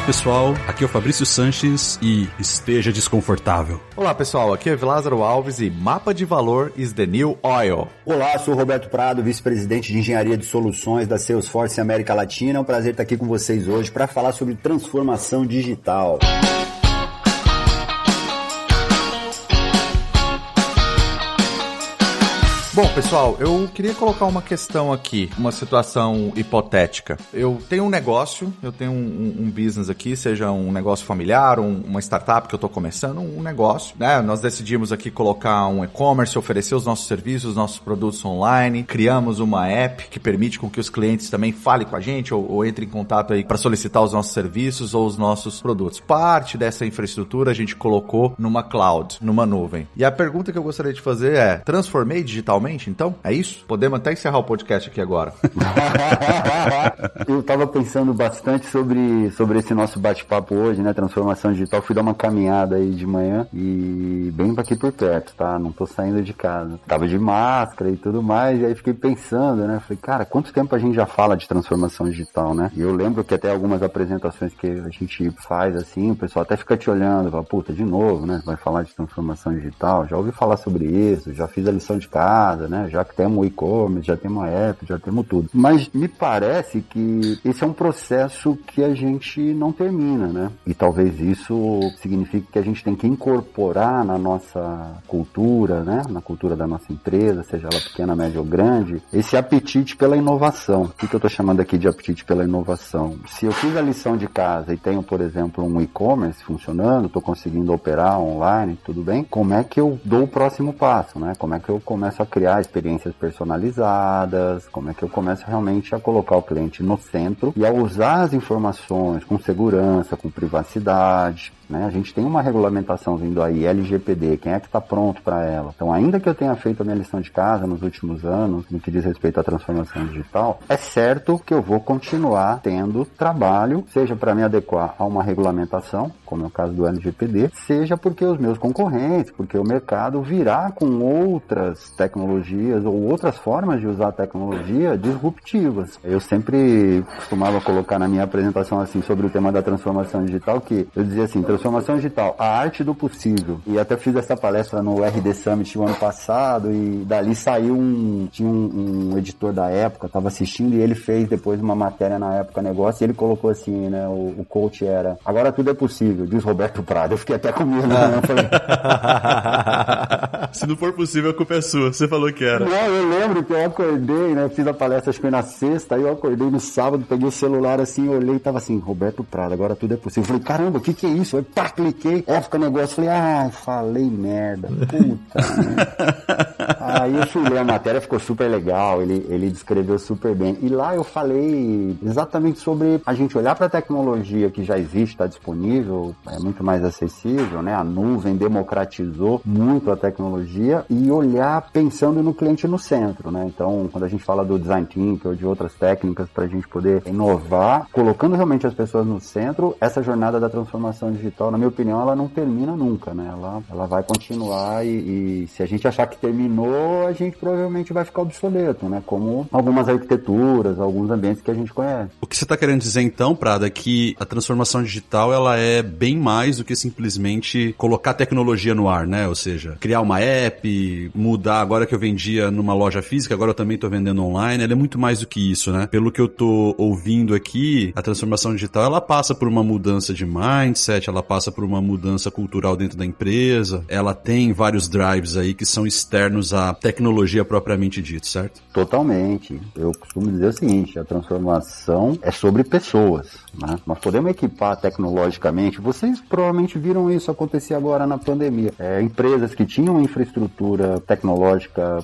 Olá pessoal, aqui é o Fabrício Sanches e esteja desconfortável. Olá pessoal, aqui é Lázaro Alves e Mapa de Valor is the New Oil. Olá, sou Roberto Prado, vice-presidente de Engenharia de Soluções da Salesforce América Latina. É um prazer estar aqui com vocês hoje para falar sobre transformação digital. Bom, pessoal, eu queria colocar uma questão aqui, uma situação hipotética. Eu tenho um negócio, eu tenho um, um business aqui, seja um negócio familiar, um, uma startup que eu estou começando, um negócio, né? Nós decidimos aqui colocar um e-commerce, oferecer os nossos serviços, os nossos produtos online, criamos uma app que permite com que os clientes também falem com a gente ou, ou entrem em contato aí para solicitar os nossos serviços ou os nossos produtos. Parte dessa infraestrutura a gente colocou numa cloud, numa nuvem. E a pergunta que eu gostaria de fazer é: transformei digitalmente? Então? É isso? Podemos até encerrar o podcast aqui agora. eu estava pensando bastante sobre, sobre esse nosso bate-papo hoje, né? Transformação digital. Fui dar uma caminhada aí de manhã e bem aqui por perto, tá? Não tô saindo de casa. Tava de máscara e tudo mais, e aí fiquei pensando, né? Falei, cara, quanto tempo a gente já fala de transformação digital, né? E eu lembro que até algumas apresentações que a gente faz assim, o pessoal até fica te olhando, fala, puta, de novo, né? Vai falar de transformação digital, já ouvi falar sobre isso, já fiz a lição de casa casa, né? Já que temos e-commerce, já temos a app, já temos tudo. Mas me parece que esse é um processo que a gente não termina, né? E talvez isso signifique que a gente tem que incorporar na nossa cultura, né? Na cultura da nossa empresa, seja ela pequena, média ou grande, esse apetite pela inovação. O que, que eu estou chamando aqui de apetite pela inovação? Se eu fiz a lição de casa e tenho, por exemplo, um e-commerce funcionando, estou conseguindo operar online, tudo bem, como é que eu dou o próximo passo, né? Como é que eu começo a criar criar experiências personalizadas, como é que eu começo realmente a colocar o cliente no centro e a usar as informações com segurança, com privacidade, né? A gente tem uma regulamentação vindo aí, LGPD, quem é que está pronto para ela? Então, ainda que eu tenha feito a minha lição de casa nos últimos anos, no que diz respeito à transformação digital, é certo que eu vou continuar tendo trabalho, seja para me adequar a uma regulamentação, como é o caso do LGPD, seja porque os meus concorrentes, porque o mercado virá com outras tecnologias ou outras formas de usar a tecnologia disruptivas. Eu sempre costumava colocar na minha apresentação assim sobre o tema da transformação digital que eu dizia assim, transformação digital, a arte do possível. E até fiz essa palestra no RD Summit o ano passado e dali saiu um, tinha um, um editor da época, estava assistindo e ele fez depois uma matéria na época negócio e ele colocou assim, né, o, o coach era, agora tudo é possível, diz Roberto Prado. Eu fiquei até com medo, né? Se não for possível, a culpa é sua. Você falou que era. Não, eu lembro que eu acordei, né? Fiz a palestra, acho que foi na sexta, aí eu acordei no sábado, peguei o celular assim, olhei e tava assim, Roberto Prado, agora tudo é possível. Eu falei, caramba, o que que é isso? Aí pá, cliquei, época negócio, falei, ah, falei merda, puta. aí eu fui ler a matéria, ficou super legal, ele, ele descreveu super bem. E lá eu falei exatamente sobre a gente olhar para a tecnologia que já existe, está disponível, é muito mais acessível, né? A nuvem democratizou muito a tecnologia e olhar pensando no cliente no centro, né? Então, quando a gente fala do design thinking ou de outras técnicas para a gente poder inovar, colocando realmente as pessoas no centro, essa jornada da transformação digital, na minha opinião, ela não termina nunca, né? Ela, ela vai continuar e, e se a gente achar que terminou, a gente provavelmente vai ficar obsoleto, né? Como algumas arquiteturas, alguns ambientes que a gente conhece. O que você está querendo dizer então, Prada, é que a transformação digital ela é bem mais do que simplesmente colocar tecnologia no ar, né? Ou seja, criar uma app, mudar agora que eu vendia numa loja física, agora eu também estou vendendo online, ela é muito mais do que isso, né? Pelo que eu estou ouvindo aqui, a transformação digital ela passa por uma mudança de mindset, ela passa por uma mudança cultural dentro da empresa, ela tem vários drives aí que são externos à tecnologia propriamente dita, certo? Totalmente. Eu costumo dizer o seguinte, a transformação é sobre pessoas. Né? Nós podemos equipar tecnologicamente, vocês provavelmente viram isso acontecer agora na pandemia. É, empresas que tinham infraestrutura infraestrutura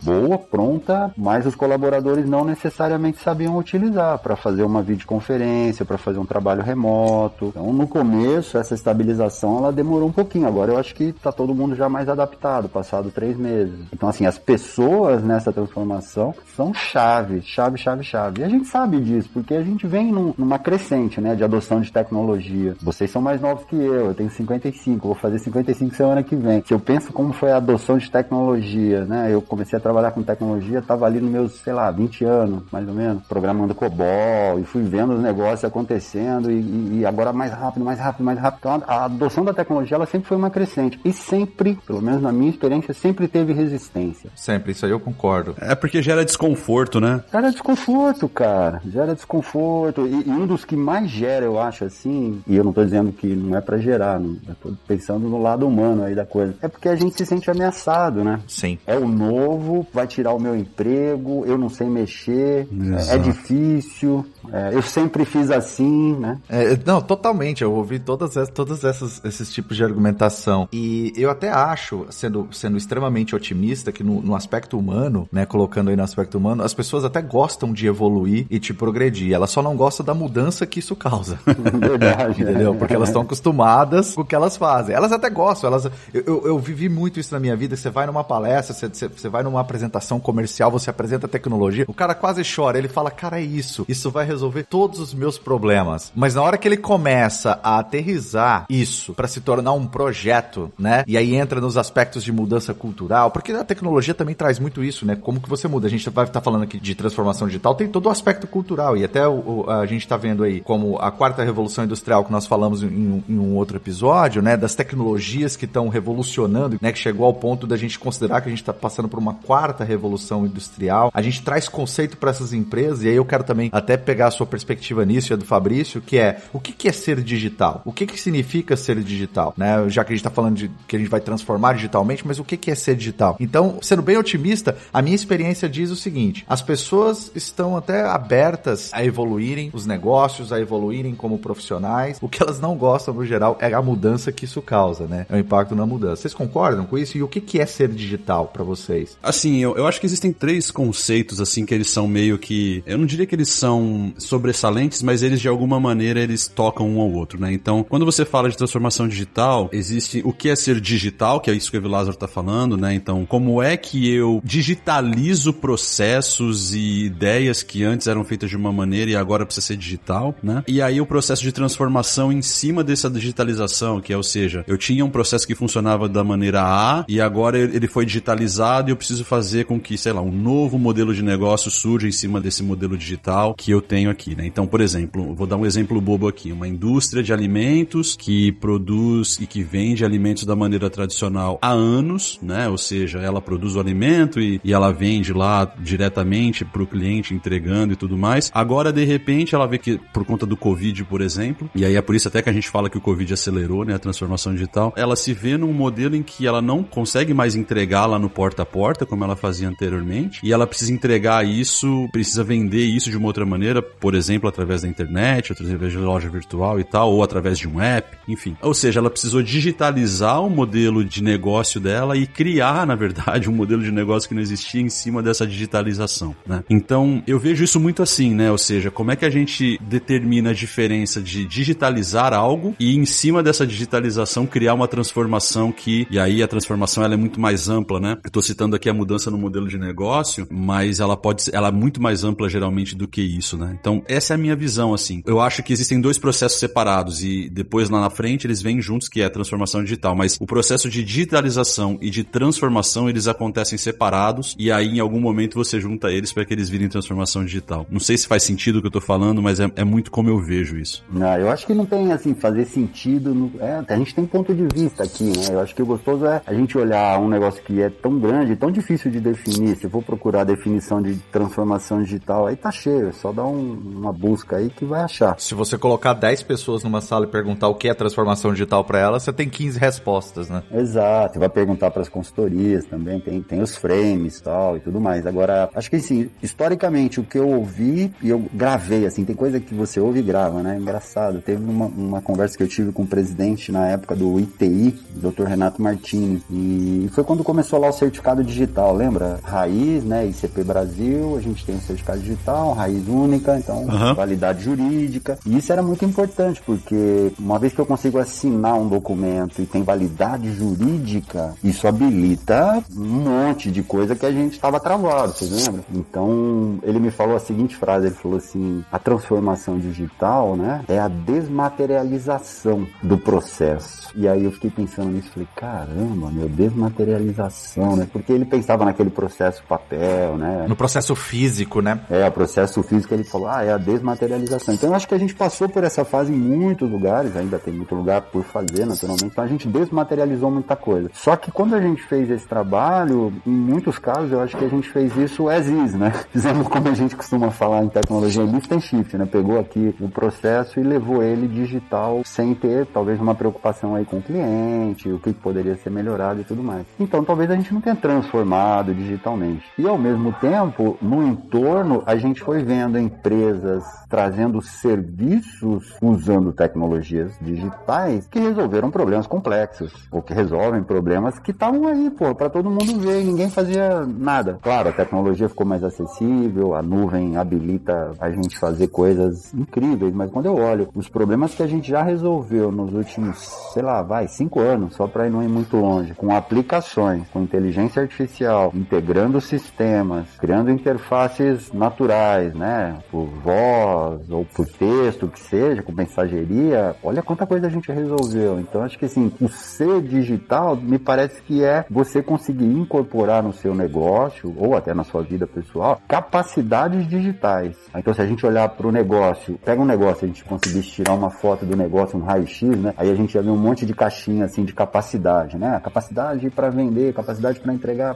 boa, pronta, mas os colaboradores não necessariamente sabiam utilizar para fazer uma videoconferência, para fazer um trabalho remoto. Então, no começo, essa estabilização ela demorou um pouquinho. Agora eu acho que está todo mundo já mais adaptado, passado três meses. Então, assim, as pessoas nessa transformação são chave, chave, chave, chave. E a gente sabe disso, porque a gente vem num, numa crescente, né, de adoção de tecnologia. Vocês são mais novos que eu, eu tenho 55, vou fazer 55 semana que vem. Se eu penso como foi a adoção de tecnologia, né, eu comecei a trabalhar com tecnologia, estava ali nos meus, sei lá, 20 anos, mais ou menos, programando COBOL, e fui vendo os negócios acontecendo, e, e agora mais rápido, mais rápido, mais rápido. Então, a adoção da tecnologia, ela sempre foi uma crescente. E sempre, pelo menos na minha experiência, sempre teve resistência. Sempre, isso aí eu concordo. É porque gera desconforto, né? Gera desconforto, cara. Gera desconforto. E, e, um dos que mais gera, eu acho, assim, e eu não tô dizendo que não é para gerar, não, eu tô pensando no lado humano aí da coisa. É porque a gente se sente ameaçado, né? Sim. É o novo, vai tirar o meu emprego, eu não sei mexer, é, é difícil, é, eu sempre fiz assim, né? É, não, totalmente. Eu ouvi todas, essas, todas essas, esses tipos de argumentação. E eu até acho, sendo, sendo extremamente otimista, que no, no, aspecto humano, né, colocando aí no aspecto humano, as pessoas até gostam de evoluir e de progredir. Elas só não gostam da mudança que isso causa. Verdade. Entendeu? Porque elas estão acostumadas com o que elas fazem. Elas até gostam. Elas, eu, eu, eu vivi muito isso na minha vida. Você vai numa palestra, você, você vai numa apresentação comercial, você apresenta tecnologia, o cara quase chora. Ele fala, cara, é isso. Isso vai resolver todos os meus problemas. Mas na hora que ele começa a aterrizar isso para se tornar um projeto, né? E aí entra nos aspectos de mudança cultural, porque a tecnologia também traz muito isso, né? Como que você muda? A gente vai estar tá falando aqui de transformação digital, tem todo o aspecto cultural e até o, a gente está vendo aí como a quarta revolução industrial que nós falamos em, em um outro episódio, né? Das tecnologias que estão revolucionando, né? Que chegou ao ponto da gente considerar que a gente está passando por uma quarta revolução industrial. A gente traz conceito para essas empresas e aí eu quero também até pegar a sua perspectiva nisso e a do Fabrício, que é o que, que é ser digital? O que, que significa ser digital? Né? Já que a gente está falando de que a gente vai transformar digitalmente, mas o que, que é ser digital? Então, sendo bem otimista, a minha experiência diz o seguinte: as pessoas estão até abertas a evoluírem os negócios, a evoluírem como profissionais. O que elas não gostam, no geral, é a mudança que isso causa, né? É o impacto na mudança. Vocês concordam com isso? E o que, que é ser digital para vocês? Assim, eu, eu acho que existem três conceitos, assim, que eles são meio que. Eu não diria que eles são sobre sobressalentes, mas eles de alguma maneira eles tocam um ao outro, né? Então, quando você fala de transformação digital, existe o que é ser digital, que é isso que o Lázaro está falando, né? Então, como é que eu digitalizo processos e ideias que antes eram feitas de uma maneira e agora precisa ser digital, né? E aí o processo de transformação em cima dessa digitalização, que é, ou seja, eu tinha um processo que funcionava da maneira A e agora ele foi digitalizado e eu preciso fazer com que, sei lá, um novo modelo de negócio surja em cima desse modelo digital que eu tenho aqui, né? Então, por exemplo, vou dar um exemplo bobo aqui, uma indústria de alimentos que produz e que vende alimentos da maneira tradicional há anos, né? Ou seja, ela produz o alimento e, e ela vende lá diretamente para o cliente entregando e tudo mais. Agora, de repente, ela vê que por conta do Covid, por exemplo, e aí é por isso até que a gente fala que o Covid acelerou, né, a transformação digital, ela se vê num modelo em que ela não consegue mais entregar lá no porta a porta como ela fazia anteriormente, e ela precisa entregar isso, precisa vender isso de uma outra maneira, por exemplo, através da internet, através de loja virtual e tal, ou através de um app, enfim. Ou seja, ela precisou digitalizar o modelo de negócio dela e criar, na verdade, um modelo de negócio que não existia em cima dessa digitalização, né? Então, eu vejo isso muito assim, né? Ou seja, como é que a gente determina a diferença de digitalizar algo e em cima dessa digitalização criar uma transformação que, e aí a transformação ela é muito mais ampla, né? Eu tô citando aqui a mudança no modelo de negócio, mas ela pode ela é muito mais ampla geralmente do que isso, né? Então, essa é a minha visão, assim. Eu acho que existem dois processos separados e depois lá na frente eles vêm juntos, que é a transformação digital. Mas o processo de digitalização e de transformação, eles acontecem separados e aí em algum momento você junta eles para que eles virem transformação digital. Não sei se faz sentido o que eu tô falando, mas é, é muito como eu vejo isso. Não, eu acho que não tem, assim, fazer sentido. No... É, a gente tem ponto de vista aqui, né? Eu acho que o gostoso é a gente olhar um negócio que é tão grande, tão difícil de definir. Se eu for procurar a definição de transformação digital, aí tá cheio. É só dar um, uma busca aí que vai achar. Se você colocar 10 pessoas numa sala e perguntar o que é transformação digital para elas, você tem 15 respostas, né? Exato. Vai perguntar para as consultorias também, tem, tem os frames tal e tudo mais. Agora, acho que assim, historicamente, o que eu ouvi e eu gravei, assim, tem coisa que você ouve e grava, né? Engraçado. Teve uma, uma conversa que eu tive com o presidente na época do ITI, o Dr. Renato Martini, E foi quando começou lá o certificado digital, lembra? Raiz, né? ICP Brasil, a gente tem o certificado digital, raiz única, então uhum. validade jurídica. E isso era muito importante, porque uma vez que eu consigo assinar um documento e tem validade jurídica, isso habilita um monte de coisa que a gente estava travado, vocês lembram? Então, ele me falou a seguinte frase, ele falou assim, a transformação digital, né, é a desmaterialização do processo. E aí eu fiquei pensando nisso, falei, caramba, meu, desmaterialização, né? Porque ele pensava naquele processo papel, né? No processo físico, né? É, o processo físico, ele falou, ah, é a desmaterialização. Então eu acho que a gente passou por essa fase em muitos lugares, ainda tem muito lugar por fazer, naturalmente, então a gente desmaterializou muita coisa. Só que quando a gente fez esse trabalho, em muitos casos, eu acho que a gente fez isso as is, né? Fizemos como a gente costuma falar em tecnologia, lift and shift, né? Pegou aqui o processo e levou ele digital sem ter, talvez, uma preocupação aí com o cliente, o que poderia ser melhorado e tudo mais. Então, talvez a gente não tenha transformado digitalmente. E ao mesmo tempo, no entorno, a gente foi vendo empresas trazendo serviços usando tecnologias digitais que resolveram problemas complexos ou que resolvem problemas que estavam aí, pô, para todo mundo ver, ninguém fazia nada. Claro, a tecnologia ficou mais acessível, a nuvem habilita a gente fazer coisas incríveis, mas quando eu olho os problemas que a gente já resolveu nos últimos, sei lá, vai, cinco anos, só para não ir muito longe, com aplicações, com inteligência artificial, integrando sistemas, criando interfaces naturais, né? Por voz ou por texto, que seja, com mensageria, olha quanta coisa a gente resolveu. Então acho que assim, o ser digital me parece que é você conseguir incorporar no seu negócio ou até na sua vida pessoal capacidades digitais. Então se a gente olhar para o negócio, pega um negócio, a gente conseguisse tirar uma foto do negócio, um raio-x, né? Aí a gente ia ver um monte de caixinha assim de capacidade, né? Capacidade para vender, capacidade para entregar,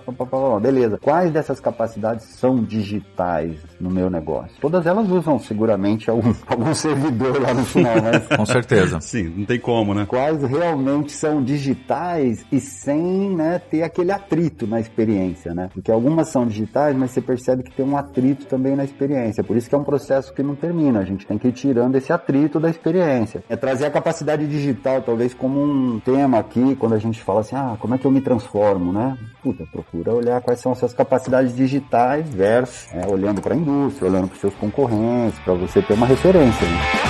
beleza. Quais dessas capacidades são digitais no meu negócio? Todas elas usam seguramente algum, algum servidor lá no final, mas com certeza. Sim, não tem como, né? Quais realmente são digitais e sem, né, ter aquele atrito na experiência, né? Porque algumas são digitais, mas você percebe que tem um atrito também na experiência. Por isso que é um processo que não termina. A gente tem que ir tirando esse atrito da experiência. É trazer a capacidade digital, talvez como um tema aqui, quando a gente fala assim, ah, como é que eu me transformo, né? Puta, procura olhar quais são as suas capacidades digitais versus é, olhando para a indústria, olhando para os seus concorrentes, para você ter uma referência. Né?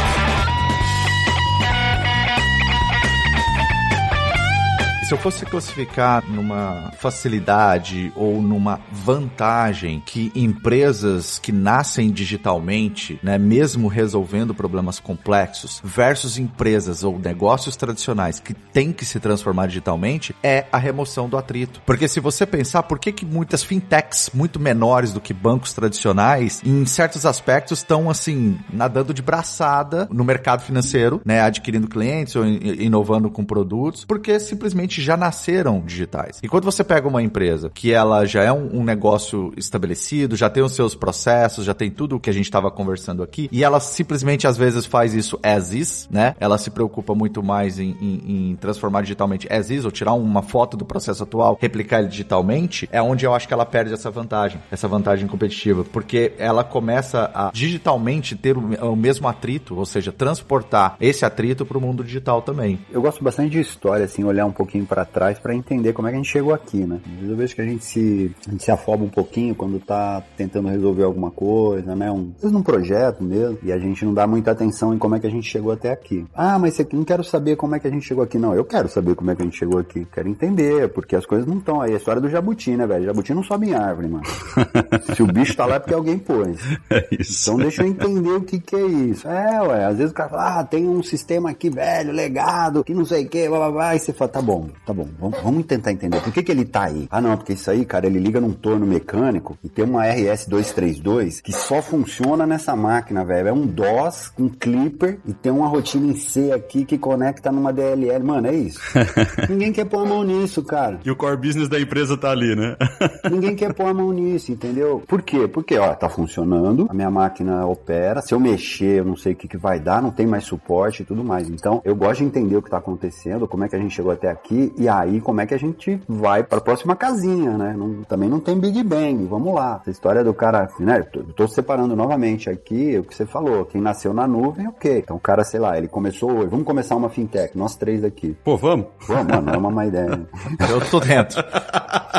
Se eu fosse classificar numa facilidade ou numa vantagem que empresas que nascem digitalmente, né, mesmo resolvendo problemas complexos, versus empresas ou negócios tradicionais que têm que se transformar digitalmente, é a remoção do atrito. Porque se você pensar, por que, que muitas fintechs muito menores do que bancos tradicionais, em certos aspectos, estão assim, nadando de braçada no mercado financeiro, né, adquirindo clientes ou inovando com produtos, porque simplesmente já nasceram digitais. E quando você pega uma empresa que ela já é um, um negócio estabelecido, já tem os seus processos, já tem tudo o que a gente estava conversando aqui, e ela simplesmente às vezes faz isso as is, né? Ela se preocupa muito mais em, em, em transformar digitalmente as is, ou tirar uma foto do processo atual, replicar ele digitalmente, é onde eu acho que ela perde essa vantagem, essa vantagem competitiva, porque ela começa a digitalmente ter o, o mesmo atrito, ou seja, transportar esse atrito para o mundo digital também. Eu gosto bastante de história, assim, olhar um pouquinho para trás para entender como é que a gente chegou aqui, né? Eu vejo que a gente se, a gente se afoba um pouquinho quando tá tentando resolver alguma coisa, né? Um, às vezes num projeto mesmo, e a gente não dá muita atenção em como é que a gente chegou até aqui. Ah, mas você não quero saber como é que a gente chegou aqui. Não, eu quero saber como é que a gente chegou aqui. Quero entender, porque as coisas não estão aí. É a história do jabuti, né, velho? Jabuti não sobe em árvore, mano. se o bicho tá lá é porque alguém pôs. É isso. Então deixa eu entender o que que é isso. É, ué, às vezes o cara fala, ah, tem um sistema aqui velho, legado, que não sei o que, blá blá blá, e você fala, tá bom, tá bom, vamos, vamos tentar entender. Por que, que ele tá aí? Ah, não, porque isso aí, cara, ele liga num torno mecânico e tem uma RS-232 que só funciona nessa máquina, velho. É um DOS, um clipper e tem uma rotina em C aqui que conecta numa DLL. Mano, é isso. Ninguém quer pôr a mão nisso, cara. E o core business da empresa tá ali, né? Ninguém quer pôr a mão nisso, entendeu? Por quê? Porque, ó, tá funcionando, a minha máquina opera, se eu mexer, eu não sei o que, que vai dar, não tem mais suporte e tudo mais. Então, eu gosto de entender o que tá acontecendo, como é que a gente chegou até aqui aí, e aí como é que a gente vai para a próxima casinha, né? Não, também não tem Big Bang, vamos lá. Essa história do cara, né? Eu tô, separando novamente aqui o que você falou, quem nasceu na nuvem, ok. Então o cara, sei lá, ele começou hoje, vamos começar uma fintech, nós três aqui. Pô, vamos? Vamos, mano, é uma má ideia. Eu tô dentro.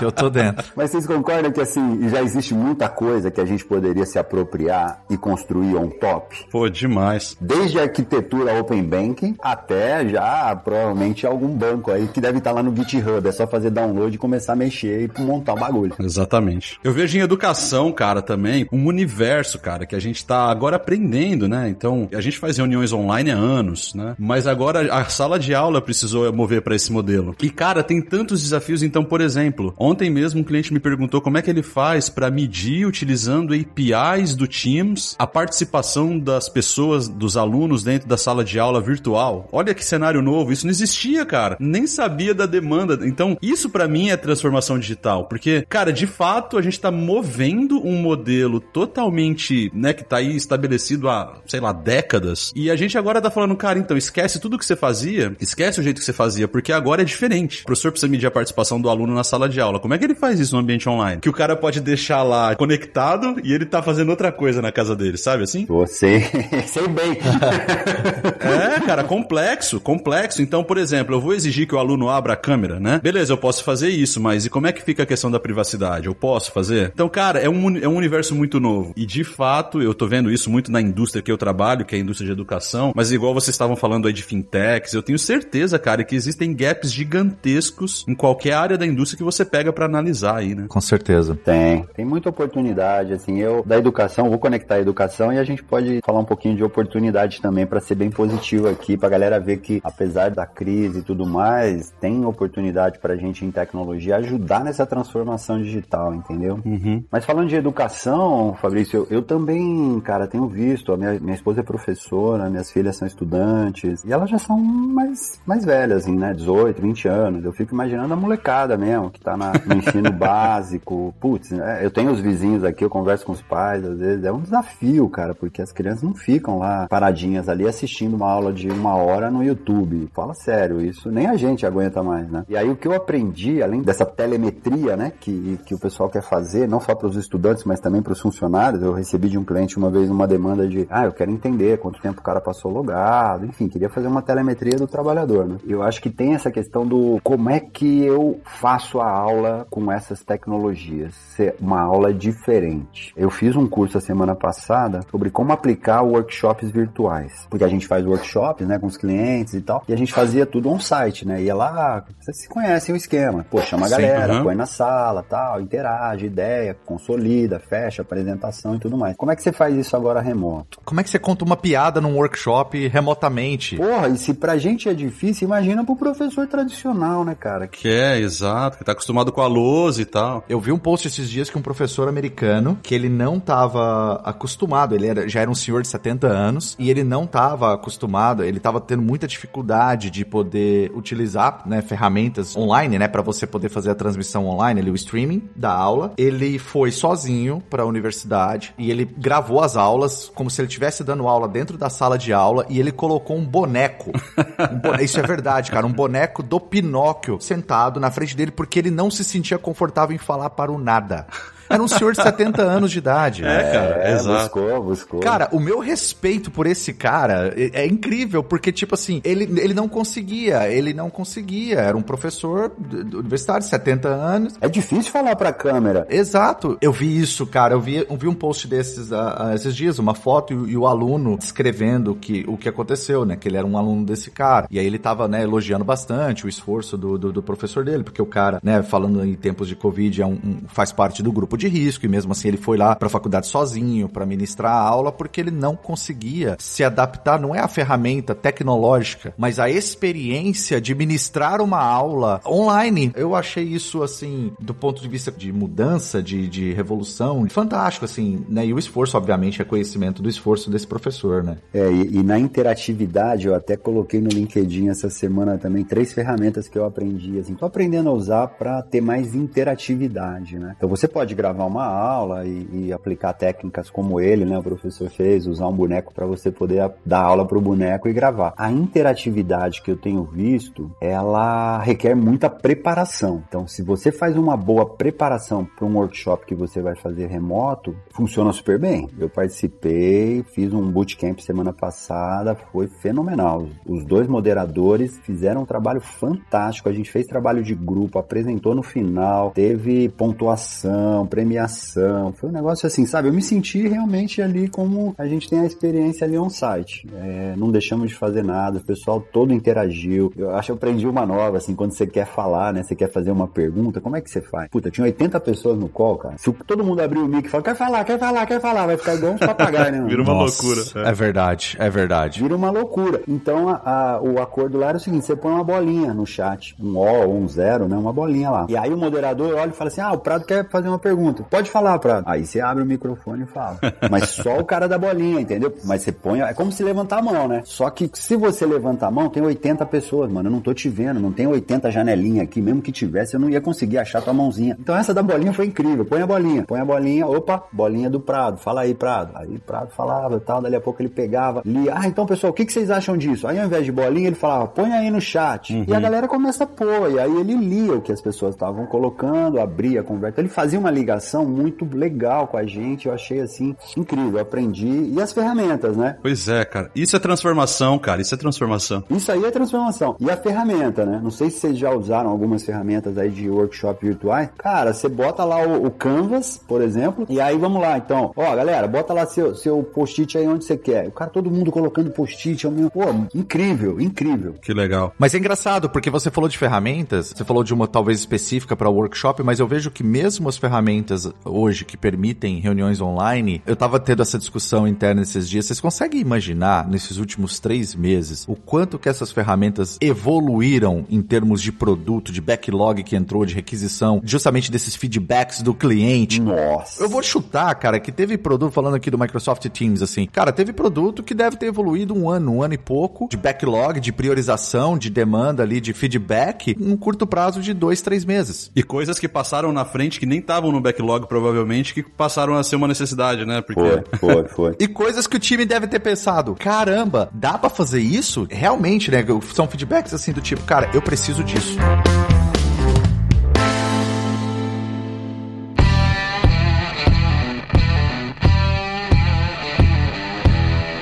Eu tô dentro. Mas vocês concordam que assim, já existe muita coisa que a gente poderia se apropriar e construir on top? Pô, demais. Desde a arquitetura Open Banking até já provavelmente algum banco aí que deve estar lá no GitHub. É só fazer download e começar a mexer e montar o bagulho. Exatamente. Eu vejo em educação, cara, também, um universo, cara, que a gente tá agora aprendendo, né? Então, a gente faz reuniões online há anos, né? Mas agora a sala de aula precisou mover para esse modelo. E, cara, tem tantos desafios. Então, por exemplo, ontem mesmo um cliente me perguntou como é que ele faz para medir, utilizando APIs do Teams, a participação das pessoas, dos alunos dentro da sala de aula virtual. Olha que cenário novo, isso não existia, cara. Nem sabia da demanda. Então, isso para mim é transformação digital, porque, cara, de fato, a gente tá movendo um modelo totalmente, né, que tá aí estabelecido há, sei lá, décadas. E a gente agora tá falando, cara, então esquece tudo que você fazia, esquece o jeito que você fazia, porque agora é diferente. O professor precisa medir a participação do aluno na sala de aula. Como é que ele faz isso no ambiente online? Que o cara pode deixar lá conectado e ele tá fazendo outra coisa na casa dele, sabe assim? Você, sei bem. é, cara, complexo, complexo. Então, por exemplo, eu vou exigir que o aluno abra a câmera, né? Beleza, eu posso fazer isso, mas e como é que fica a questão da privacidade? Eu posso fazer? Então, cara, é um, é um universo muito novo. E de fato, eu tô vendo isso muito na indústria que eu trabalho, que é a indústria de educação, mas igual vocês estavam falando aí de fintechs, eu tenho certeza, cara, que existem gaps gigantescos em qualquer área da indústria que você pega para analisar aí, né? Com certeza. Tem. Tem muita oportunidade, assim, eu da educação, vou conectar a educação e a gente pode falar um pouquinho de oportunidade também para ser bem positivo aqui, pra galera ver que apesar da crise e tudo mais, tem oportunidade pra gente em tecnologia ajudar nessa transformação digital, entendeu? Uhum. Mas falando de educação, Fabrício, eu, eu também, cara, tenho visto, a minha, minha esposa é professora, minhas filhas são estudantes, e elas já são mais, mais velhas, assim, né? 18, 20 anos. Eu fico imaginando a molecada mesmo, que tá na, no ensino básico. Putz, é, eu tenho os vizinhos aqui, eu converso com os pais, às vezes. É um desafio, cara, porque as crianças não ficam lá paradinhas ali assistindo uma aula de uma hora no YouTube. Fala sério, isso nem a gente aguenta mais, né? E aí o que eu aprendi, além dessa telemetria, né, que, que o pessoal quer fazer, não só para os estudantes, mas também para os funcionários. Eu recebi de um cliente uma vez uma demanda de, ah, eu quero entender quanto tempo o cara passou logado, enfim, queria fazer uma telemetria do trabalhador, né? Eu acho que tem essa questão do como é que eu faço a aula com essas tecnologias, ser uma aula diferente. Eu fiz um curso a semana passada sobre como aplicar workshops virtuais, porque a gente faz workshops, né, com os clientes e tal, e a gente fazia tudo on-site, né? Ia lá, vocês se conhecem o esquema, pô, chama a galera, uhum. põe na sala, tal, interage, ideia, consolida, fecha, apresentação e tudo mais. Como é que você faz isso agora remoto? Como é que você conta uma piada num workshop remotamente? Porra, e se pra gente é difícil, imagina pro professor tradicional, né, cara? Que é, exato, que tá acostumado com a lousa e tal. Eu vi um post esses dias que um professor americano, que ele não tava acostumado, ele era, já era um senhor de 70 anos, e ele não tava acostumado, ele tava tendo muita dificuldade de poder utilizar, né, ferramentas online, né, para você poder fazer a transmissão online, ali, o streaming da aula. Ele foi sozinho para a universidade e ele gravou as aulas como se ele estivesse dando aula dentro da sala de aula e ele colocou um boneco. Um boneco isso é verdade, cara, um boneco do Pinóquio sentado na frente dele porque ele não se sentia confortável em falar para o nada. Era um senhor de 70 anos de idade. É, cara, é, exato. Buscou, buscou. Cara, o meu respeito por esse cara é, é, incrível, porque, tipo assim, ele, ele não conseguia, ele não conseguia. Era um professor universitário, 70 anos. É difícil falar pra câmera. Exato. Eu vi isso, cara. Eu vi, eu vi um post desses uh, esses dias, uma foto e, e, o aluno descrevendo que, o que aconteceu, né? Que ele era um aluno desse cara. E aí ele tava, né, elogiando bastante o esforço do, do, do professor dele, porque o cara, né, falando em tempos de Covid, é um, um faz parte do grupo de risco e mesmo assim ele foi lá para a faculdade sozinho para ministrar a aula porque ele não conseguia se adaptar, não é a ferramenta tecnológica, mas a experiência de ministrar uma aula online. Eu achei isso assim, do ponto de vista de mudança, de, de revolução, fantástico assim, né? E o esforço, obviamente, é conhecimento do esforço desse professor, né? É, e, e na interatividade, eu até coloquei no LinkedIn essa semana também três ferramentas que eu aprendi, assim, tô aprendendo a usar para ter mais interatividade, né? Então você pode gravar gravar uma aula e, e, aplicar técnicas como ele, né, o professor fez, usar um boneco para você poder dar aula para o boneco e gravar. A interatividade que eu tenho visto, ela requer muita preparação. Então, se você faz uma boa preparação para um workshop que você vai fazer remoto, funciona super bem. Eu participei, fiz um bootcamp semana passada, foi fenomenal. Os dois moderadores fizeram um trabalho fantástico. A gente fez trabalho de grupo, apresentou no final, teve pontuação, premiação. Foi um negócio assim, sabe? Eu me senti realmente ali como a gente tem a experiência ali on-site. É, não deixamos de fazer nada, o pessoal todo interagiu. Eu acho que eu aprendi uma nova, assim, quando você quer falar, né? Você quer fazer uma pergunta, como é que você faz? Puta, tinha 80 pessoas no call, cara. Se todo mundo abrir o mic e falar, quer falar, quer falar, quer falar, vai ficar igual uns papagaios, né? Vira uma Nossa, loucura. É. é. verdade, é verdade. Vira uma loucura. Então, a, a, o acordo lá era o seguinte, você põe uma bolinha no chat, um O ou um zero, né? Uma bolinha lá. E aí o moderador olha e fala assim, ah, o Prado quer fazer uma pergunta. Pode falar, Prado. Aí você abre o microfone e fala. Mas só o cara da bolinha, entendeu? Mas você põe, é como se levantar a mão, né? Só que se você levantar a mão, tem 80 pessoas, mano. Eu não tô te vendo, não tem 80 janelinhas aqui. Mesmo que tivesse, eu não ia conseguir achar tua mãozinha. Então essa da bolinha foi incrível. Põe a bolinha, põe a bolinha, opa, bolinha do Prado. Fala aí, Prado. Aí Prado falava e tal, dali a pouco ele pegava, lia. Ah, então pessoal, o que, que vocês acham disso? Aí ao invés de bolinha, ele falava, põe aí no chat. Uhum. E a galera começa a pôr, e aí ele lia o que as pessoas estavam colocando, abria a conversa. Ele fazia uma ligação muito legal com a gente, eu achei assim incrível, eu aprendi. E as ferramentas, né? Pois é, cara. Isso é transformação, cara. Isso é transformação. Isso aí é transformação. E a ferramenta, né? Não sei se vocês já usaram algumas ferramentas aí de workshop virtuais. Cara, você bota lá o, o Canvas, por exemplo, e aí vamos lá, então. Ó, galera, bota lá seu, seu post-it aí onde você quer. O cara, todo mundo colocando post-it. Pô, incrível, incrível. Que legal. Mas é engraçado, porque você falou de ferramentas, você falou de uma talvez específica para workshop, mas eu vejo que mesmo as ferramentas hoje que permitem reuniões online, eu tava tendo essa discussão interna esses dias. Vocês conseguem imaginar, nesses últimos três meses, o quanto que essas ferramentas evoluíram em termos de produto, de backlog que entrou, de requisição, justamente desses feedbacks do cliente? Nossa. Eu vou chutar, cara, que teve produto, falando aqui do Microsoft Teams, assim, cara, teve produto que deve ter evoluído um ano, um ano e pouco, de backlog, de priorização, de demanda ali, de feedback, um curto prazo de dois, três meses. E coisas que passaram na frente que nem estavam no backlog, provavelmente, que passaram a ser uma necessidade, né? Porque... Foi, foi, foi. e coisas que o time deve ter pensado, caramba, dá para fazer isso? Realmente, né? São feedbacks assim do tipo, cara, eu preciso disso.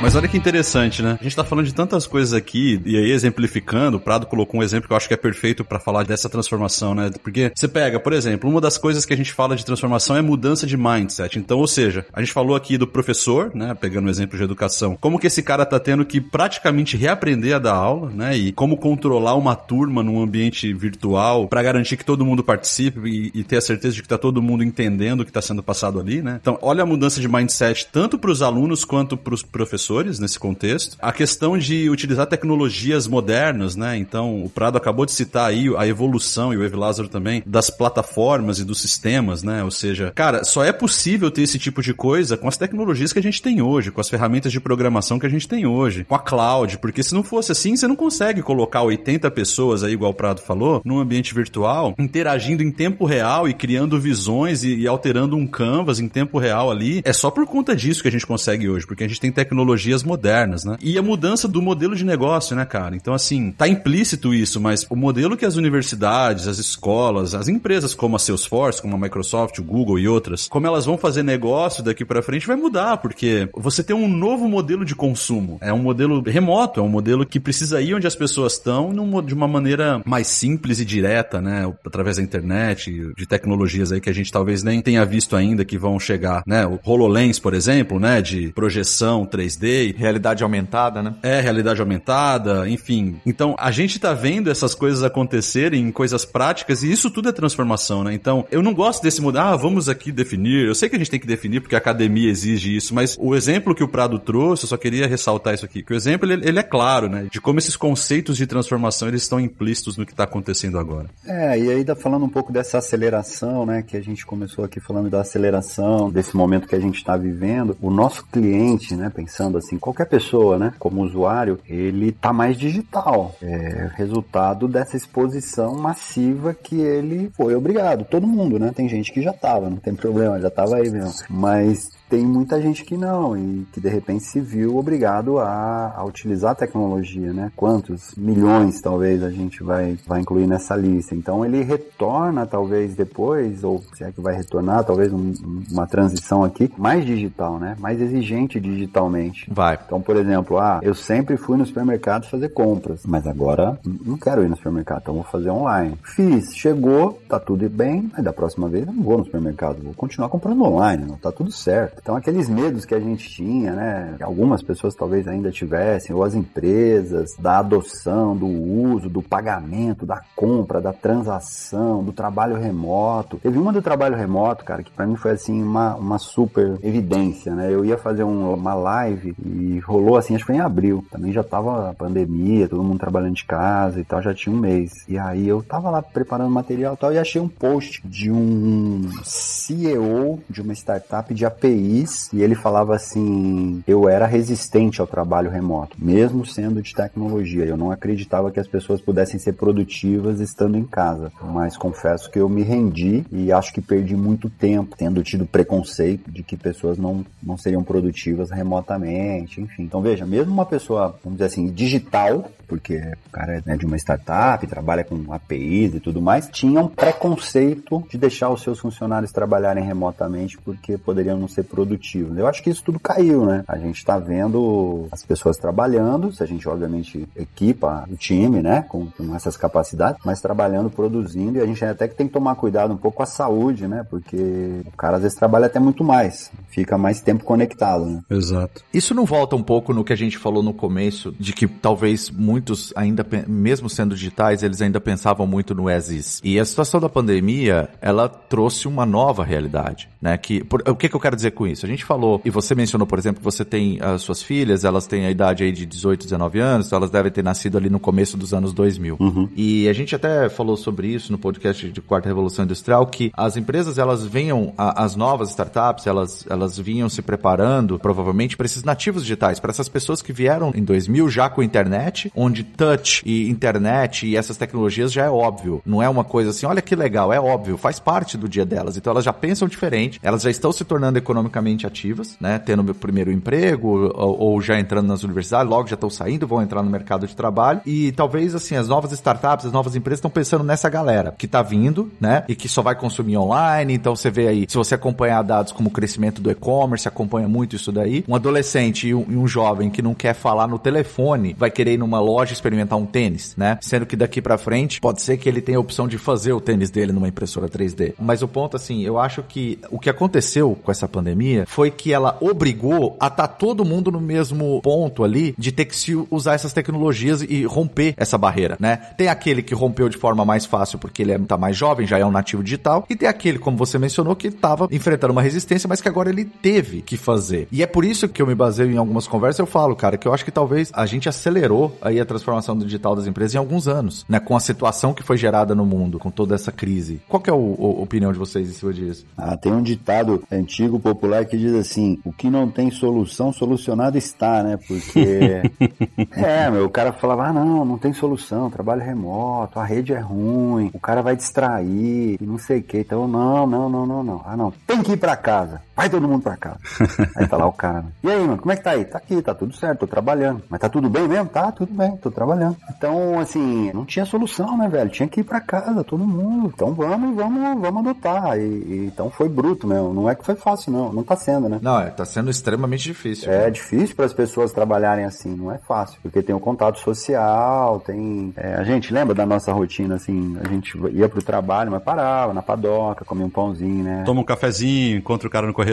Mas olha que interessante, né? A gente tá falando de tantas coisas aqui, e aí exemplificando, o Prado colocou um exemplo que eu acho que é perfeito para falar dessa transformação, né? Porque você pega, por exemplo, uma das coisas que a gente fala de transformação é mudança de mindset. Então, ou seja, a gente falou aqui do professor, né? Pegando o exemplo de educação, como que esse cara tá tendo que praticamente reaprender a dar aula, né? E como controlar uma turma num ambiente virtual para garantir que todo mundo participe e, e, ter a certeza de que tá todo mundo entendendo o que tá sendo passado ali, né? Então, olha a mudança de mindset tanto para os alunos quanto para os professores nesse contexto. A questão de utilizar tecnologias modernas, né? Então, o Prado acabou de citar aí a evolução, e o Ev também, das plataformas e dos sistemas, né? Ou seja, cara, só é possível ter esse tipo de coisa com as tecnologias que a gente tem hoje, com as ferramentas de programação que a gente tem hoje, com a cloud, porque se não fosse assim, você não consegue colocar 80 pessoas aí, igual o Prado falou, num ambiente virtual, interagindo em tempo real e criando visões e, e alterando um canvas em tempo real ali. É só por conta disso que a gente consegue hoje, porque a gente tem tecnologia tecnologias modernas, né? E a mudança do modelo de negócio, né, cara? Então, assim, tá implícito isso, mas o modelo que as universidades, as escolas, as empresas como a Salesforce, como a Microsoft, o Google e outras, como elas vão fazer negócio daqui para frente, vai mudar, porque você tem um novo modelo de consumo. É um modelo remoto, é um modelo que precisa ir onde as pessoas estão de uma maneira mais simples e direta, né? Através da internet, de tecnologias aí que a gente talvez nem tenha visto ainda que vão chegar, né? O HoloLens, por exemplo, né? De projeção 3D Realidade aumentada, né? É, realidade aumentada, enfim. Então, a gente tá vendo essas coisas acontecerem em coisas práticas e isso tudo é transformação, né? Então, eu não gosto desse mudar, ah, vamos aqui definir. Eu sei que a gente tem que definir porque a academia exige isso, mas o exemplo que o Prado trouxe, eu só queria ressaltar isso aqui, que o exemplo, ele, ele é claro, né? De como esses conceitos de transformação, eles estão implícitos no que tá acontecendo agora. É, e aí tá falando um pouco dessa aceleração, né? Que a gente começou aqui falando da aceleração, desse momento que a gente tá vivendo. O nosso cliente, né? Pensando assim, qualquer pessoa, né, como usuário, ele tá mais digital. É resultado dessa exposição massiva que ele foi obrigado. Todo mundo, né? Tem gente que já tava, não tem problema, já tava aí mesmo. Mas tem muita gente que não e que de repente se viu obrigado a, a, utilizar a tecnologia, né? Quantos milhões talvez a gente vai, vai incluir nessa lista? Então ele retorna talvez depois, ou se é que vai retornar, talvez um, uma transição aqui mais digital, né? Mais exigente digitalmente. Vai. Então, por exemplo, ah, eu sempre fui no supermercado fazer compras, mas agora não quero ir no supermercado, então vou fazer online. Fiz, chegou, tá tudo bem, mas da próxima vez eu não vou no supermercado, vou continuar comprando online, não tá tudo certo. Então aqueles medos que a gente tinha, né? Algumas pessoas talvez ainda tivessem, ou as empresas, da adoção, do uso, do pagamento, da compra, da transação, do trabalho remoto. Teve uma do trabalho remoto, cara, que para mim foi assim uma, uma super evidência, né? Eu ia fazer um, uma live e rolou assim, acho que foi em abril. Também já tava a pandemia, todo mundo trabalhando de casa e tal, já tinha um mês. E aí eu tava lá preparando material e tal e achei um post de um CEO de uma startup de API e ele falava assim: eu era resistente ao trabalho remoto, mesmo sendo de tecnologia. Eu não acreditava que as pessoas pudessem ser produtivas estando em casa. Mas confesso que eu me rendi e acho que perdi muito tempo tendo tido preconceito de que pessoas não, não seriam produtivas remotamente, enfim. Então veja, mesmo uma pessoa, vamos dizer assim, digital, porque o cara é né, de uma startup, trabalha com APIs e tudo mais, tinha um preconceito de deixar os seus funcionários trabalharem remotamente porque poderiam não ser produtivos produtivos. Eu acho que isso tudo caiu, né? A gente está vendo as pessoas trabalhando, se a gente obviamente equipa o time, né, com, com, essas capacidades, mas trabalhando, produzindo, e a gente até que tem que tomar cuidado um pouco com a saúde, né? Porque o cara às vezes trabalha até muito mais, fica mais tempo conectado, né? Exato. Isso não volta um pouco no que a gente falou no começo, de que talvez muitos ainda, mesmo sendo digitais, eles ainda pensavam muito no ESIS. E a situação da pandemia, ela trouxe uma nova realidade, né? Que, por, o que, que eu quero dizer com isso? A gente falou, e você mencionou, por exemplo, que você tem as suas filhas, elas têm a idade aí de 18, 19 anos, então elas devem ter nascido ali no começo dos anos 2000. Uhum. E a gente até falou sobre isso no podcast de Quarta Revolução Industrial, que as empresas, elas venham, a, as novas startups, elas, elas vinham se preparando, provavelmente, para esses nativos digitais, para essas pessoas que vieram em 2000 já com internet, onde touch e internet e essas tecnologias já é óbvio. Não é uma coisa assim, olha que legal, é óbvio, faz parte do dia delas. Então elas já pensam diferente, elas já estão se tornando economicamente economicamente ativas, né? Tendo meu primeiro emprego ou, ou já entrando nas universidades, logo já estão saindo, vão entrar no mercado de trabalho. E talvez, assim, as novas startups, as novas empresas estão pensando nessa galera que está vindo, né? E que só vai consumir online. Então você vê aí, se você acompanhar dados como o crescimento do e-commerce, acompanha muito isso daí. Um adolescente e um, e um jovem que não quer falar no telefone vai querer ir numa loja experimentar um tênis, né? Sendo que daqui para frente pode ser que ele tenha a opção de fazer o tênis dele numa impressora 3D. Mas o ponto, assim, eu acho que o que aconteceu com essa pandemia foi que ela obrigou a estar tá todo mundo no mesmo ponto ali de ter que se usar essas tecnologias e romper essa barreira, né? Tem aquele que rompeu de forma mais fácil porque ele é, tá mais jovem, já é um nativo digital, e tem aquele, como você mencionou, que estava enfrentando uma resistência, mas que agora ele teve que fazer. E é por isso que eu me baseio em algumas conversas, eu falo, cara, que eu acho que talvez a gente acelerou aí a transformação digital das empresas em alguns anos, né? Com a situação que foi gerada no mundo, com toda essa crise. Qual que é a opinião de vocês em cima disso? Ah, tem um ditado antigo popular que diz assim, o que não tem solução, solucionado está, né? Porque. é, meu, o cara falava, ah, não, não tem solução, trabalho remoto, a rede é ruim, o cara vai distrair, não sei o que. Então, não, não, não, não, não. Ah, não, tem que ir pra casa. Vai todo mundo pra casa. aí tá lá o cara. Né? E aí, mano, como é que tá aí? Tá aqui, tá tudo certo, tô trabalhando. Mas tá tudo bem mesmo? Tá, tudo bem, tô trabalhando. Então, assim, não tinha solução, né, velho? Tinha que ir pra casa, todo mundo. Então vamos, vamos, vamos adotar. E, e, então foi bruto mesmo. Não é que foi fácil, não. Não tá sendo, né? Não, é, tá sendo extremamente difícil. É difícil para as pessoas trabalharem assim, não é fácil, porque tem o contato social, tem. É, a gente lembra da nossa rotina, assim, a gente ia pro trabalho, mas parava na padoca, comia um pãozinho, né? Toma um cafezinho, encontra o cara no corredor.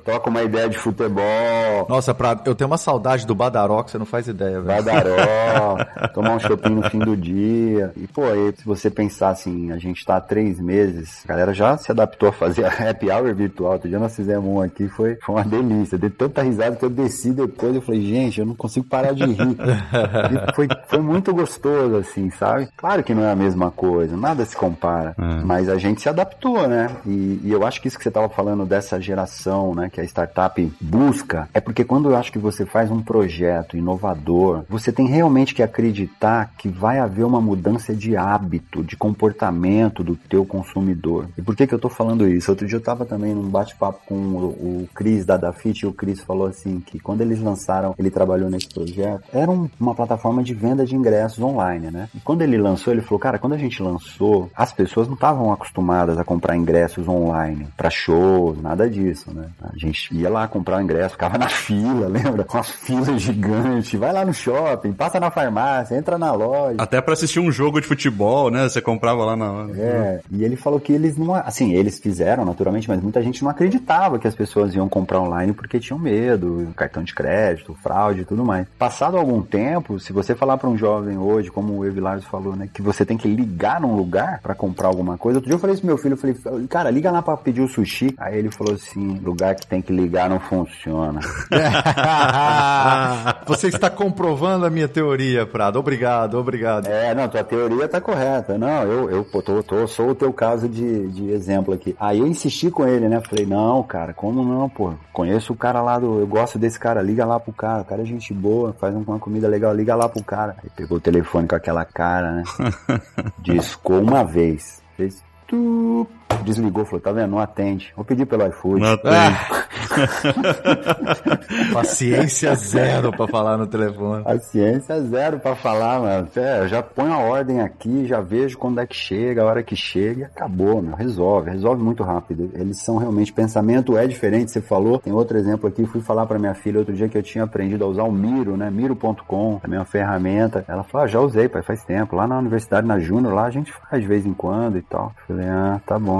Toca uma ideia de futebol. Nossa, pra... eu tenho uma saudade do Badaró que você não faz ideia, velho. Badaró, tomar um shopping no fim do dia. E, pô, aí, se você pensar assim, a gente tá há três meses, a galera já se adaptou a fazer a happy hour virtual. Outro dia nós fizemos um aqui, foi, foi uma delícia. Dei tanta risada que eu desci depois eu falei, gente, eu não consigo parar de rir. foi, foi muito gostoso, assim, sabe? Claro que não é a mesma coisa, nada se compara. É. Mas a gente se adaptou, né? E, e, eu acho que isso que você tava falando dessa geração inovação, né, que a startup busca, é porque quando eu acho que você faz um projeto inovador, você tem realmente que acreditar que vai haver uma mudança de hábito, de comportamento do teu consumidor. E por que que eu tô falando isso? Outro dia eu tava também num bate-papo com o, o Cris da Dafit e o Cris falou assim que quando eles lançaram, ele trabalhou nesse projeto, era um, uma plataforma de venda de ingressos online, né? E quando ele lançou, ele falou, cara, quando a gente lançou, as pessoas não estavam acostumadas a comprar ingressos online para shows, nada disso, né? A gente ia lá comprar o ingresso, ficava na fila, lembra? Com as filas gigantes, vai lá no shopping, passa na farmácia, entra na loja. Até para assistir um jogo de futebol, né? Você comprava lá na hora. É, e ele falou que eles não, assim, eles fizeram naturalmente, mas muita gente não acreditava que as pessoas iam comprar online porque tinham medo, cartão de crédito, fraude e tudo mais. Passado algum tempo, se você falar para um jovem hoje, como o Evilares falou, né, que você tem que ligar num lugar para comprar alguma coisa. Outro dia eu falei isso pro meu filho, eu falei, cara, liga lá para pedir o sushi. Aí ele falou assim, lugar que tem que ligar não funciona. você está comprovando a minha teoria, Prado. Obrigado, obrigado. É, não, tua teoria tá correta. Não, eu, eu tô, tô, sou o teu caso de, de exemplo aqui. Aí eu insisti com ele, né? Falei, não, cara, como não, pô? Conheço o cara lá do. Eu gosto desse cara, liga lá pro cara. O cara é gente boa, faz uma comida legal, liga lá pro cara. Aí pegou o telefone com aquela cara, né? Discou uma vez. Fez. Tu, desligou, falou, tá vendo? Não atende. Vou pedir pelo iFood. Não atende. Ah. Paciência zero pra falar no telefone. Paciência zero pra falar, mano. É, já ponho a ordem aqui, já vejo quando é que chega, a hora que chega, acabou, meu. Resolve, resolve muito rápido. Eles são realmente, pensamento é diferente, você falou. Tem outro exemplo aqui, fui falar pra minha filha outro dia que eu tinha aprendido a usar o Miro, né? Miro.com, também é uma ferramenta. Ela falou, ah, já usei, pai, faz tempo. Lá na universidade, na Júnior, lá a gente faz de vez em quando e tal. Falei, ah, tá bom.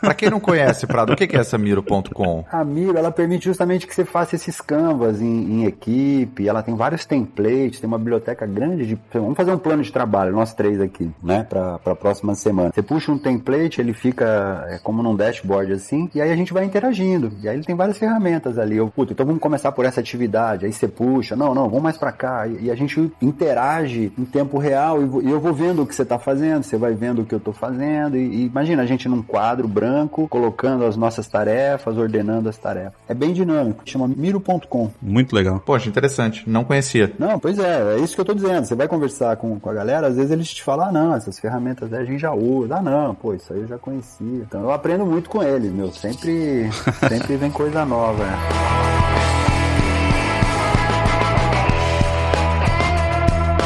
Pra quem não conhece, Prado, o que é essa Miro.com? A Miro, ela permite justamente que você faça esses canvas em, em, equipe, ela tem vários templates, tem uma biblioteca grande de... Vamos fazer um plano de trabalho, nós três aqui, né, pra, pra próxima semana. Você puxa um template, ele fica é, como num dashboard assim, e aí a gente vai interagindo. E aí ele tem várias ferramentas ali. Eu, puta, então vamos começar por essa atividade, aí você puxa, não, não, vamos mais pra cá. E, e a gente interage em tempo real e, e, eu vou vendo o que você tá fazendo, você vai vendo o que eu tô fazendo. E, e imagina a gente num quadro branco branco, colocando as nossas tarefas, ordenando as tarefas. É bem dinâmico, chama miro.com. Muito legal. Poxa, interessante, não conhecia. Não, pois é, é isso que eu tô dizendo. Você vai conversar com, com a galera, às vezes eles te falam, ah, não, essas ferramentas a gente já usa. Ah, não, pô, isso aí eu já conhecia. Então eu aprendo muito com eles, meu. Sempre, sempre vem coisa nova, né?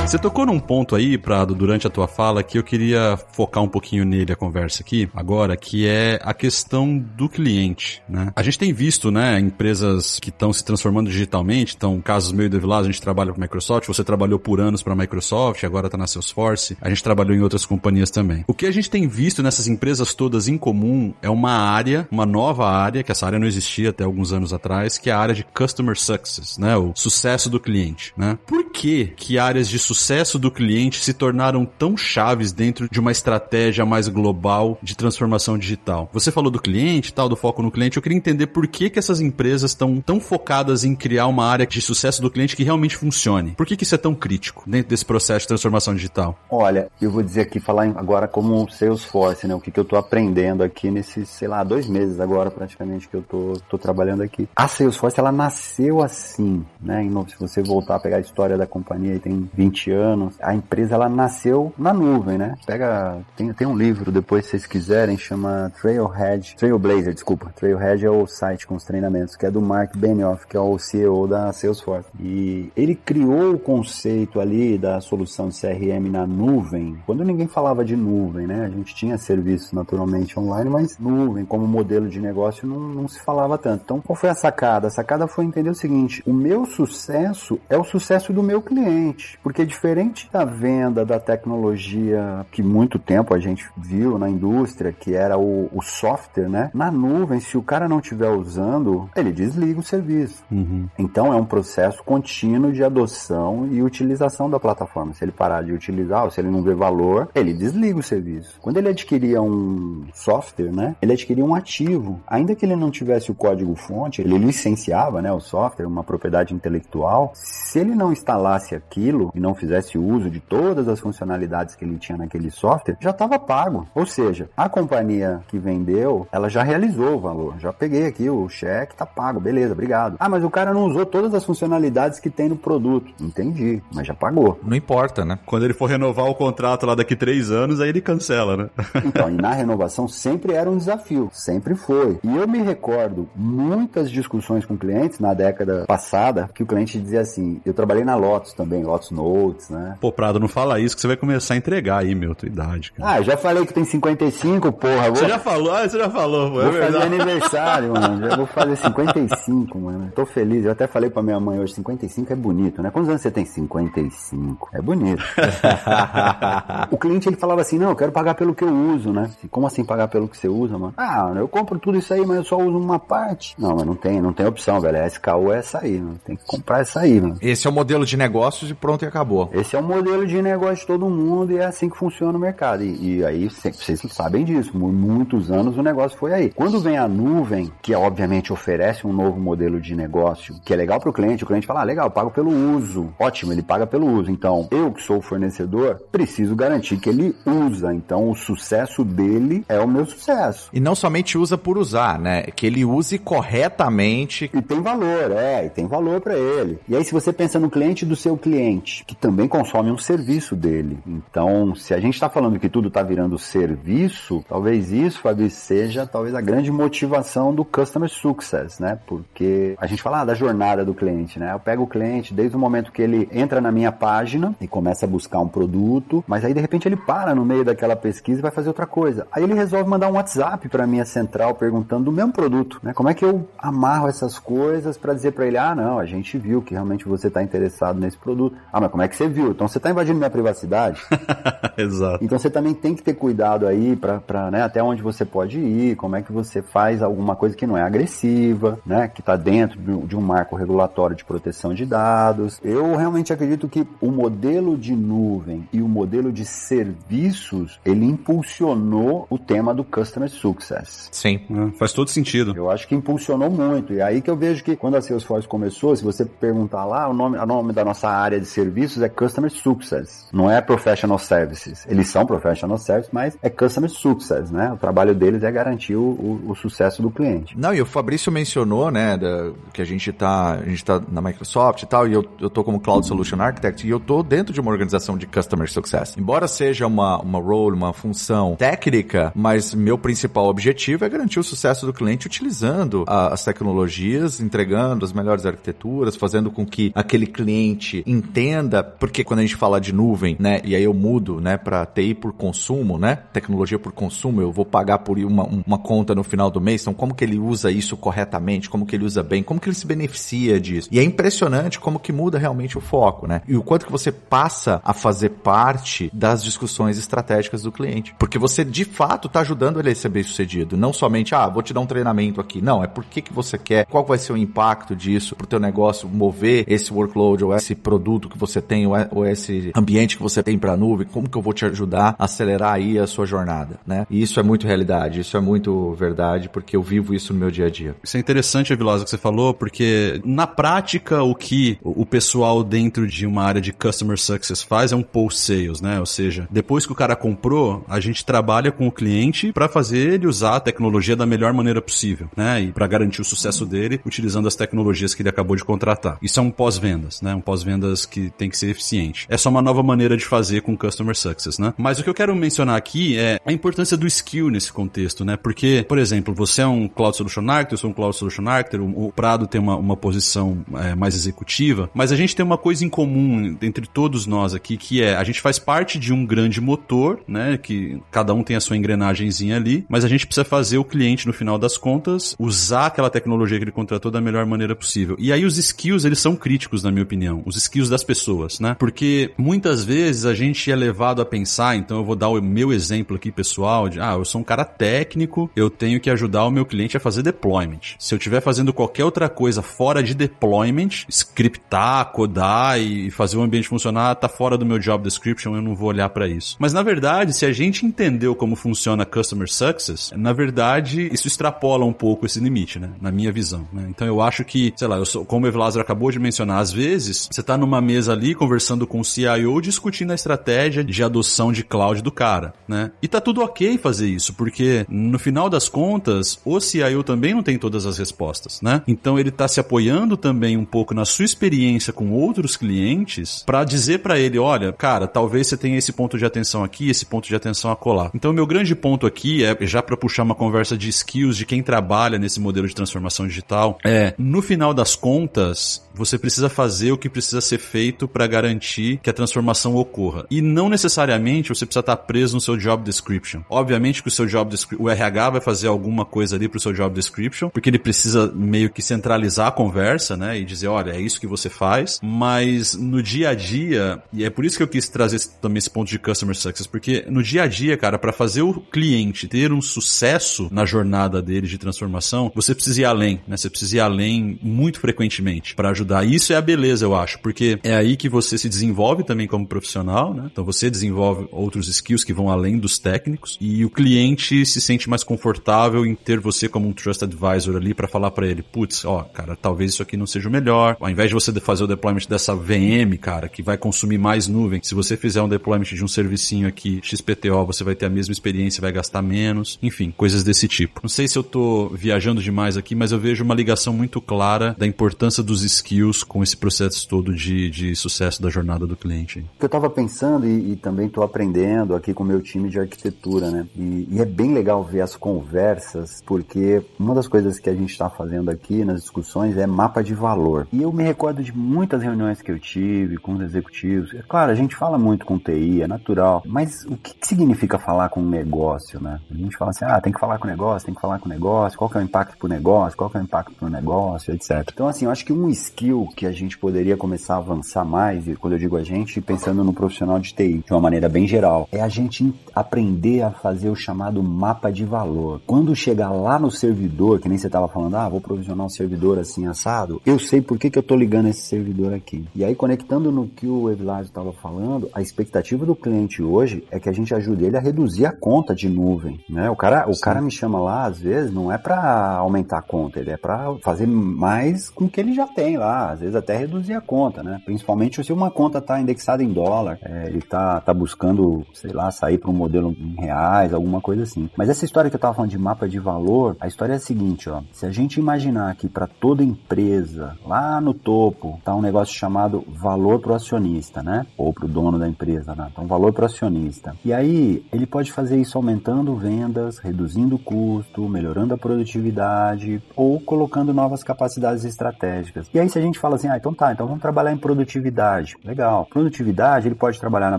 Você tocou num ponto aí, Prado, durante a tua fala, que eu queria focar um pouquinho nele a conversa aqui, agora, que é a questão do cliente, né? A gente tem visto, né, empresas que estão se transformando digitalmente, então, casos meio do Vilas, a gente trabalha com Microsoft, você trabalhou por anos para Microsoft, agora está na Salesforce, a gente trabalhou em outras companhias também. O que a gente tem visto nessas empresas todas em comum é uma área, uma nova área, que essa área não existia até alguns anos atrás, que é a área de Customer Success, né, o sucesso do cliente, né? Por que que áreas de sucesso sucesso do cliente se tornaram tão chaves dentro de uma estratégia mais global de transformação digital. Você falou do cliente, tal, do foco no cliente. Eu queria entender por que, que essas empresas estão tão focadas em criar uma área de sucesso do cliente que realmente funcione. Por que, que isso é tão crítico dentro desse processo de transformação digital? Olha, eu vou dizer aqui, falar agora como Salesforce, né? O que, que eu estou aprendendo aqui nesses, sei lá, dois meses agora praticamente que eu tô, tô trabalhando aqui. A Salesforce, ela nasceu assim, né? Se você voltar a pegar a história da companhia, tem 20 20 anos. A empresa ela nasceu na nuvem, né? Pega, tem, tem um livro depois se vocês quiserem, chama Trailhead, Trailblazer, desculpa. Trailhead é o site com os treinamentos, que é do Mark Benioff, que é o CEO da Salesforce. E ele criou o conceito ali da solução de CRM na nuvem, quando ninguém falava de nuvem, né? A gente tinha serviços naturalmente online, mas nuvem como modelo de negócio não, não se falava tanto. Então, qual foi a sacada? A sacada foi entender o seguinte: o meu sucesso é o sucesso do meu cliente, porque diferente da venda da tecnologia que muito tempo a gente viu na indústria, que era o, o software, né? Na nuvem, se o cara não estiver usando, ele desliga o serviço. Uhum. Então é um processo contínuo de adoção e utilização da plataforma. Se ele parar de utilizar, ou se ele não vê valor, ele desliga o serviço. Quando ele adquiria um software, né? Ele adquiria um ativo. Ainda que ele não tivesse o código fonte, ele licenciava, né, o software, uma propriedade intelectual. Se ele não instalasse aquilo e não fizesse uso de todas as funcionalidades que ele tinha naquele software, já estava pago. Ou seja, a companhia que vendeu, ela já realizou o valor. Já peguei aqui o cheque, tá pago, beleza, obrigado. Ah, mas o cara não usou todas as funcionalidades que tem no produto. Entendi, mas já pagou. Não importa, né? Quando ele for renovar o contrato lá daqui três anos, aí ele cancela, né? Então, e na renovação sempre era um desafio, sempre foi. E eu me recordo muitas discussões com clientes na década passada que o cliente dizia assim: eu trabalhei na Lotus também, Lotus Notes, né? Pô, Prado, não fala isso que você vai começar a entregar aí, meu, tua idade. Cara. Ah, já falei que tem 55, porra. Vou... Você já falou, ah, você já falou, pô, é Vou fazer aniversário, mano. Já vou fazer 55, mano. Tô feliz. Eu até falei pra minha mãe hoje: 55 é bonito, né? Quantos anos você tem? 55. É bonito. o cliente ele falava assim: não, eu quero pagar pelo que eu uso, né? Como assim pagar pelo que você usa, mano? Ah, eu compro tudo isso aí, mas eu só uso uma parte. Não, mas não tem, não tem opção, velho. A SKU é essa aí, mano. Tem que comprar essa aí, mano. Esse é o modelo de negócios e pronto e acabou. Esse é o modelo de negócio de todo mundo e é assim que funciona o mercado. E, e aí, vocês sabem disso. Por muitos anos o negócio foi aí. Quando vem a nuvem, que obviamente oferece um novo modelo de negócio, que é legal para o cliente, o cliente fala, ah, legal, eu pago pelo uso. Ótimo, ele paga pelo uso. Então, eu que sou o fornecedor, preciso garantir que ele usa. Então, o sucesso dele é o meu sucesso. E não somente usa por usar, né? Que ele use corretamente. E tem valor, é, e tem valor para ele. E aí, se você pensa no cliente do seu cliente, que também consome um serviço dele. Então, se a gente está falando que tudo está virando serviço, talvez isso, Fabi, seja talvez a grande motivação do customer success, né? Porque a gente fala ah, da jornada do cliente, né? Eu pego o cliente desde o momento que ele entra na minha página e começa a buscar um produto, mas aí de repente ele para no meio daquela pesquisa e vai fazer outra coisa. Aí ele resolve mandar um WhatsApp para minha central perguntando do mesmo produto, né? Como é que eu amarro essas coisas para dizer para ele: "Ah, não, a gente viu que realmente você está interessado nesse produto". Ah, mas como é que você viu? Então você está invadindo minha privacidade? Exato. Então você também tem que ter cuidado aí para, né, até onde você pode ir, como é que você faz alguma coisa que não é agressiva, né, que está dentro de um marco regulatório de proteção de dados. Eu realmente acredito que o modelo de nuvem e o modelo de serviços, ele impulsionou o tema do customer success. Sim. É, faz todo sentido. Eu acho que impulsionou muito. E aí que eu vejo que quando a Salesforce começou, se você perguntar lá, o nome, o nome da nossa área de serviços é Customer Success. Não é Professional Services. Eles são Professional Services, mas é Customer Success, né? O trabalho deles é garantir o, o, o sucesso do cliente. Não, e o Fabrício mencionou, né, da, que a gente tá, a gente tá na Microsoft e tal, e eu, eu tô como Cloud Solution Architect, e eu tô dentro de uma organização de Customer Success. Embora seja uma, uma role, uma função técnica, mas meu principal objetivo é garantir o sucesso do cliente utilizando a, as tecnologias, entregando as melhores arquiteturas, fazendo com que aquele cliente entenda, porque quando a gente fala de nuvem, né, e aí eu mudo, né, para TI por consumo, né, tecnologia por consumo, eu vou pagar por uma, uma conta no final do mês, então como que ele usa isso corretamente, como que ele usa bem, como que ele se beneficia disso. E é impressionante como que muda realmente o foco, né, e o quanto que você passa a fazer parte das discussões estratégicas do cliente, porque você de fato está ajudando ele a ser bem sucedido, não somente, ah, vou te dar um treinamento aqui, não, é por que que você quer, qual vai ser o impacto disso pro teu negócio mover esse workload ou esse produto que você tem ou esse ambiente que você tem para nuvem, como que eu vou te ajudar a acelerar aí a sua jornada, né? E isso é muito realidade, isso é muito verdade, porque eu vivo isso no meu dia a dia. Isso é interessante, Vilosa, que você falou, porque na prática o que o pessoal dentro de uma área de customer success faz é um post sales, né? Ou seja, depois que o cara comprou, a gente trabalha com o cliente para fazer ele usar a tecnologia da melhor maneira possível, né? E para garantir o sucesso dele utilizando as tecnologias que ele acabou de contratar. Isso é um pós-vendas, né? Um pós-vendas que tem que ser eficiente. É só uma nova maneira de fazer com customer success, né? Mas o que eu quero mencionar aqui é a importância do skill nesse contexto, né? Porque, por exemplo, você é um Cloud Solution Architect, eu sou um Cloud Solution Architect, o Prado tem uma, uma posição é, mais executiva, mas a gente tem uma coisa em comum entre todos nós aqui, que é a gente faz parte de um grande motor, né? Que cada um tem a sua engrenagemzinha ali, mas a gente precisa fazer o cliente, no final das contas, usar aquela tecnologia que ele contratou da melhor maneira possível. E aí os skills, eles são críticos, na minha opinião. Os skills das pessoas, né? Porque muitas vezes a gente é levado a pensar, então eu vou dar o meu exemplo aqui pessoal, de, ah, eu sou um cara técnico, eu tenho que ajudar o meu cliente a fazer deployment. Se eu estiver fazendo qualquer outra coisa fora de deployment, scriptar, codar e fazer o ambiente funcionar, tá fora do meu job description, eu não vou olhar para isso. Mas na verdade, se a gente entendeu como funciona customer success, na verdade, isso extrapola um pouco esse limite, né? Na minha visão, né? Então eu acho que, sei lá, eu sou, como o Evlazar acabou de mencionar, às vezes, você tá numa mesa ali conversando conversando com o CIO, discutindo a estratégia de adoção de cloud do cara, né? E tá tudo ok fazer isso, porque no final das contas, o CIO também não tem todas as respostas, né? Então ele tá se apoiando também um pouco na sua experiência com outros clientes para dizer para ele, olha, cara, talvez você tenha esse ponto de atenção aqui, esse ponto de atenção a colar. Então meu grande ponto aqui é já para puxar uma conversa de skills de quem trabalha nesse modelo de transformação digital, é, no final das contas, você precisa fazer o que precisa ser feito para garantir que a transformação ocorra. E não necessariamente você precisa estar preso no seu job description. Obviamente que o seu job o RH vai fazer alguma coisa ali pro seu job description, porque ele precisa meio que centralizar a conversa, né, e dizer, olha, é isso que você faz, mas no dia a dia, e é por isso que eu quis trazer também esse ponto de customer success, porque no dia a dia, cara, para fazer o cliente ter um sucesso na jornada dele de transformação, você precisa ir além, né? Você precisa ir além muito frequentemente para ajudar ajudar. Isso é a beleza, eu acho, porque é aí que você se desenvolve também como profissional, né? Então você desenvolve outros skills que vão além dos técnicos e o cliente se sente mais confortável em ter você como um trust advisor ali para falar para ele, putz, ó, cara, talvez isso aqui não seja o melhor. Ao invés de você fazer o deployment dessa VM, cara, que vai consumir mais nuvem, se você fizer um deployment de um servicinho aqui XPTO, você vai ter a mesma experiência, vai gastar menos. Enfim, coisas desse tipo. Não sei se eu tô viajando demais aqui, mas eu vejo uma ligação muito clara da importância dos skills skills com esse processo todo de, de sucesso da jornada do cliente. Eu estava pensando e, e também estou aprendendo aqui com o meu time de arquitetura, né? E, e, é bem legal ver as conversas, porque uma das coisas que a gente está fazendo aqui nas discussões é mapa de valor. E eu me recordo de muitas reuniões que eu tive com os executivos. É claro, a gente fala muito com TI, é natural, mas o que, que significa falar com um negócio, né? A gente fala assim, ah, tem que falar com o negócio, tem que falar com o negócio, qual que é o impacto para o negócio, qual que é o impacto para o negócio, etc. Então, assim, eu acho que um skill skill que a gente poderia começar a avançar mais, e quando eu digo a gente, pensando no profissional de TI, de uma maneira bem geral, é a gente aprender a fazer o chamado mapa de valor. Quando chegar lá no servidor, que nem você estava falando, ah, vou provisionar um servidor assim assado, eu sei por que, que eu estou ligando esse servidor aqui. E aí, conectando no que o Evilásio estava falando, a expectativa do cliente hoje é que a gente ajude ele a reduzir a conta de nuvem. Né? O, cara, o cara me chama lá, às vezes, não é para aumentar a conta, ele é para fazer mais com o que ele já tem lá às vezes até reduzir a conta, né? Principalmente se uma conta está indexada em dólar, é, ele está tá buscando, sei lá, sair para um modelo em reais, alguma coisa assim. Mas essa história que eu estava falando de mapa de valor, a história é a seguinte, ó. Se a gente imaginar que para toda empresa, lá no topo, tá um negócio chamado valor pro acionista, né? Ou pro dono da empresa, né? Então, valor pro acionista. E aí, ele pode fazer isso aumentando vendas, reduzindo custo, melhorando a produtividade ou colocando novas capacidades estratégicas. E aí, se a gente fala assim, ah, então tá, então vamos trabalhar em produtividade. Legal. Produtividade, ele pode trabalhar na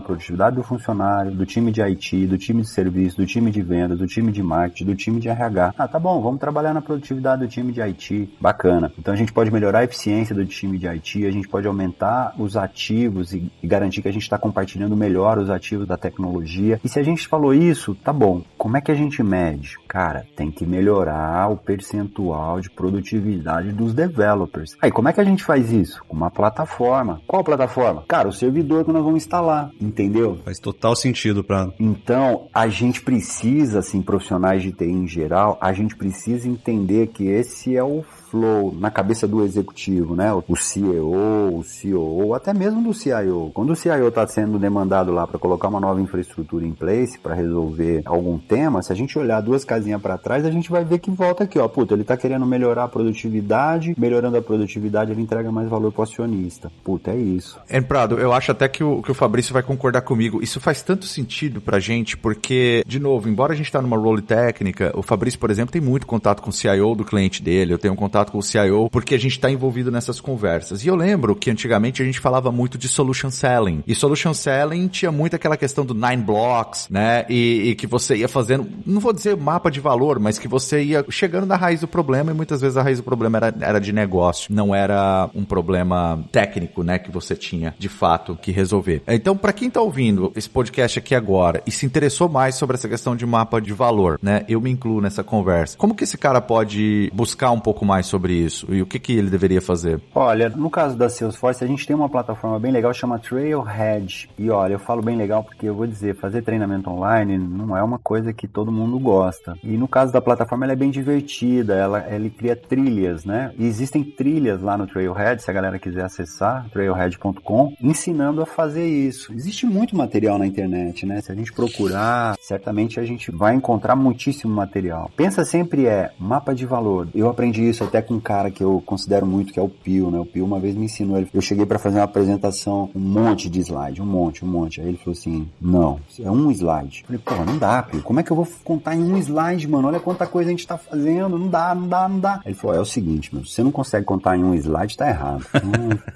produtividade do funcionário, do time de IT, do time de serviço, do time de vendas, do time de marketing, do time de RH. Ah, tá bom, vamos trabalhar na produtividade do time de IT. Bacana. Então a gente pode melhorar a eficiência do time de IT, a gente pode aumentar os ativos e, e garantir que a gente está compartilhando melhor os ativos da tecnologia. E se a gente falou isso, tá bom. Como é que a gente mede? Cara, tem que melhorar o percentual de produtividade dos developers. Aí, como é que a gente faz isso? Com uma plataforma. Qual plataforma? Cara, o servidor que nós vamos instalar, entendeu? Faz total sentido para. Então, a gente precisa, assim, profissionais de TI em geral, a gente precisa entender que esse é o flow na cabeça do executivo, né? O CEO, o COO, até mesmo do CIO. Quando o CIO está sendo demandado lá para colocar uma nova infraestrutura em place para resolver algum tema, se a gente olhar duas casinhas para trás, a gente vai ver que volta aqui, ó. Puta, ele está querendo melhorar a produtividade, melhorando a produtividade, ele entrega mais valor pro acionista. Puta, é isso. En Prado, eu acho até que o, que o Fabrício vai concordar comigo. Isso faz tanto sentido pra gente, porque, de novo, embora a gente tá numa role técnica, o Fabrício, por exemplo, tem muito contato com o CIO do cliente dele, eu tenho um contato contato com o CIO, porque a gente está envolvido nessas conversas. E eu lembro que antigamente a gente falava muito de solution selling. E solution selling tinha muito aquela questão do nine blocks, né? E, e que você ia fazendo, não vou dizer mapa de valor, mas que você ia chegando na raiz do problema e muitas vezes a raiz do problema era, era de negócio, não era um problema técnico, né? Que você tinha de fato que resolver. Então, para quem está ouvindo esse podcast aqui agora e se interessou mais sobre essa questão de mapa de valor, né? Eu me incluo nessa conversa. Como que esse cara pode buscar um pouco mais sobre isso e o que, que ele deveria fazer? Olha, no caso da Salesforce, a gente tem uma plataforma bem legal chama Trailhead. E olha, eu falo bem legal porque eu vou dizer, fazer treinamento online não é uma coisa que todo mundo gosta. E no caso da plataforma, ela é bem divertida, ela, ela cria trilhas, né? E existem trilhas lá no Trailhead, se a galera quiser acessar, trailhead.com, ensinando a fazer isso. Existe muito material na internet, né? Se a gente procurar, certamente a gente vai encontrar muitíssimo material. Pensa sempre é mapa de valor. Eu aprendi isso até com um cara que eu considero muito, que é o Pio, né? O Pio uma vez me ensinou. Eu cheguei para fazer uma apresentação, um monte de slide, um monte, um monte. Aí ele falou assim: não, é um slide. Eu falei, pô, não dá, Pio. Como é que eu vou contar em um slide, mano? Olha quanta coisa a gente tá fazendo. Não dá, não dá, não dá. Ele falou: é o seguinte, meu, se você não consegue contar em um slide, tá errado.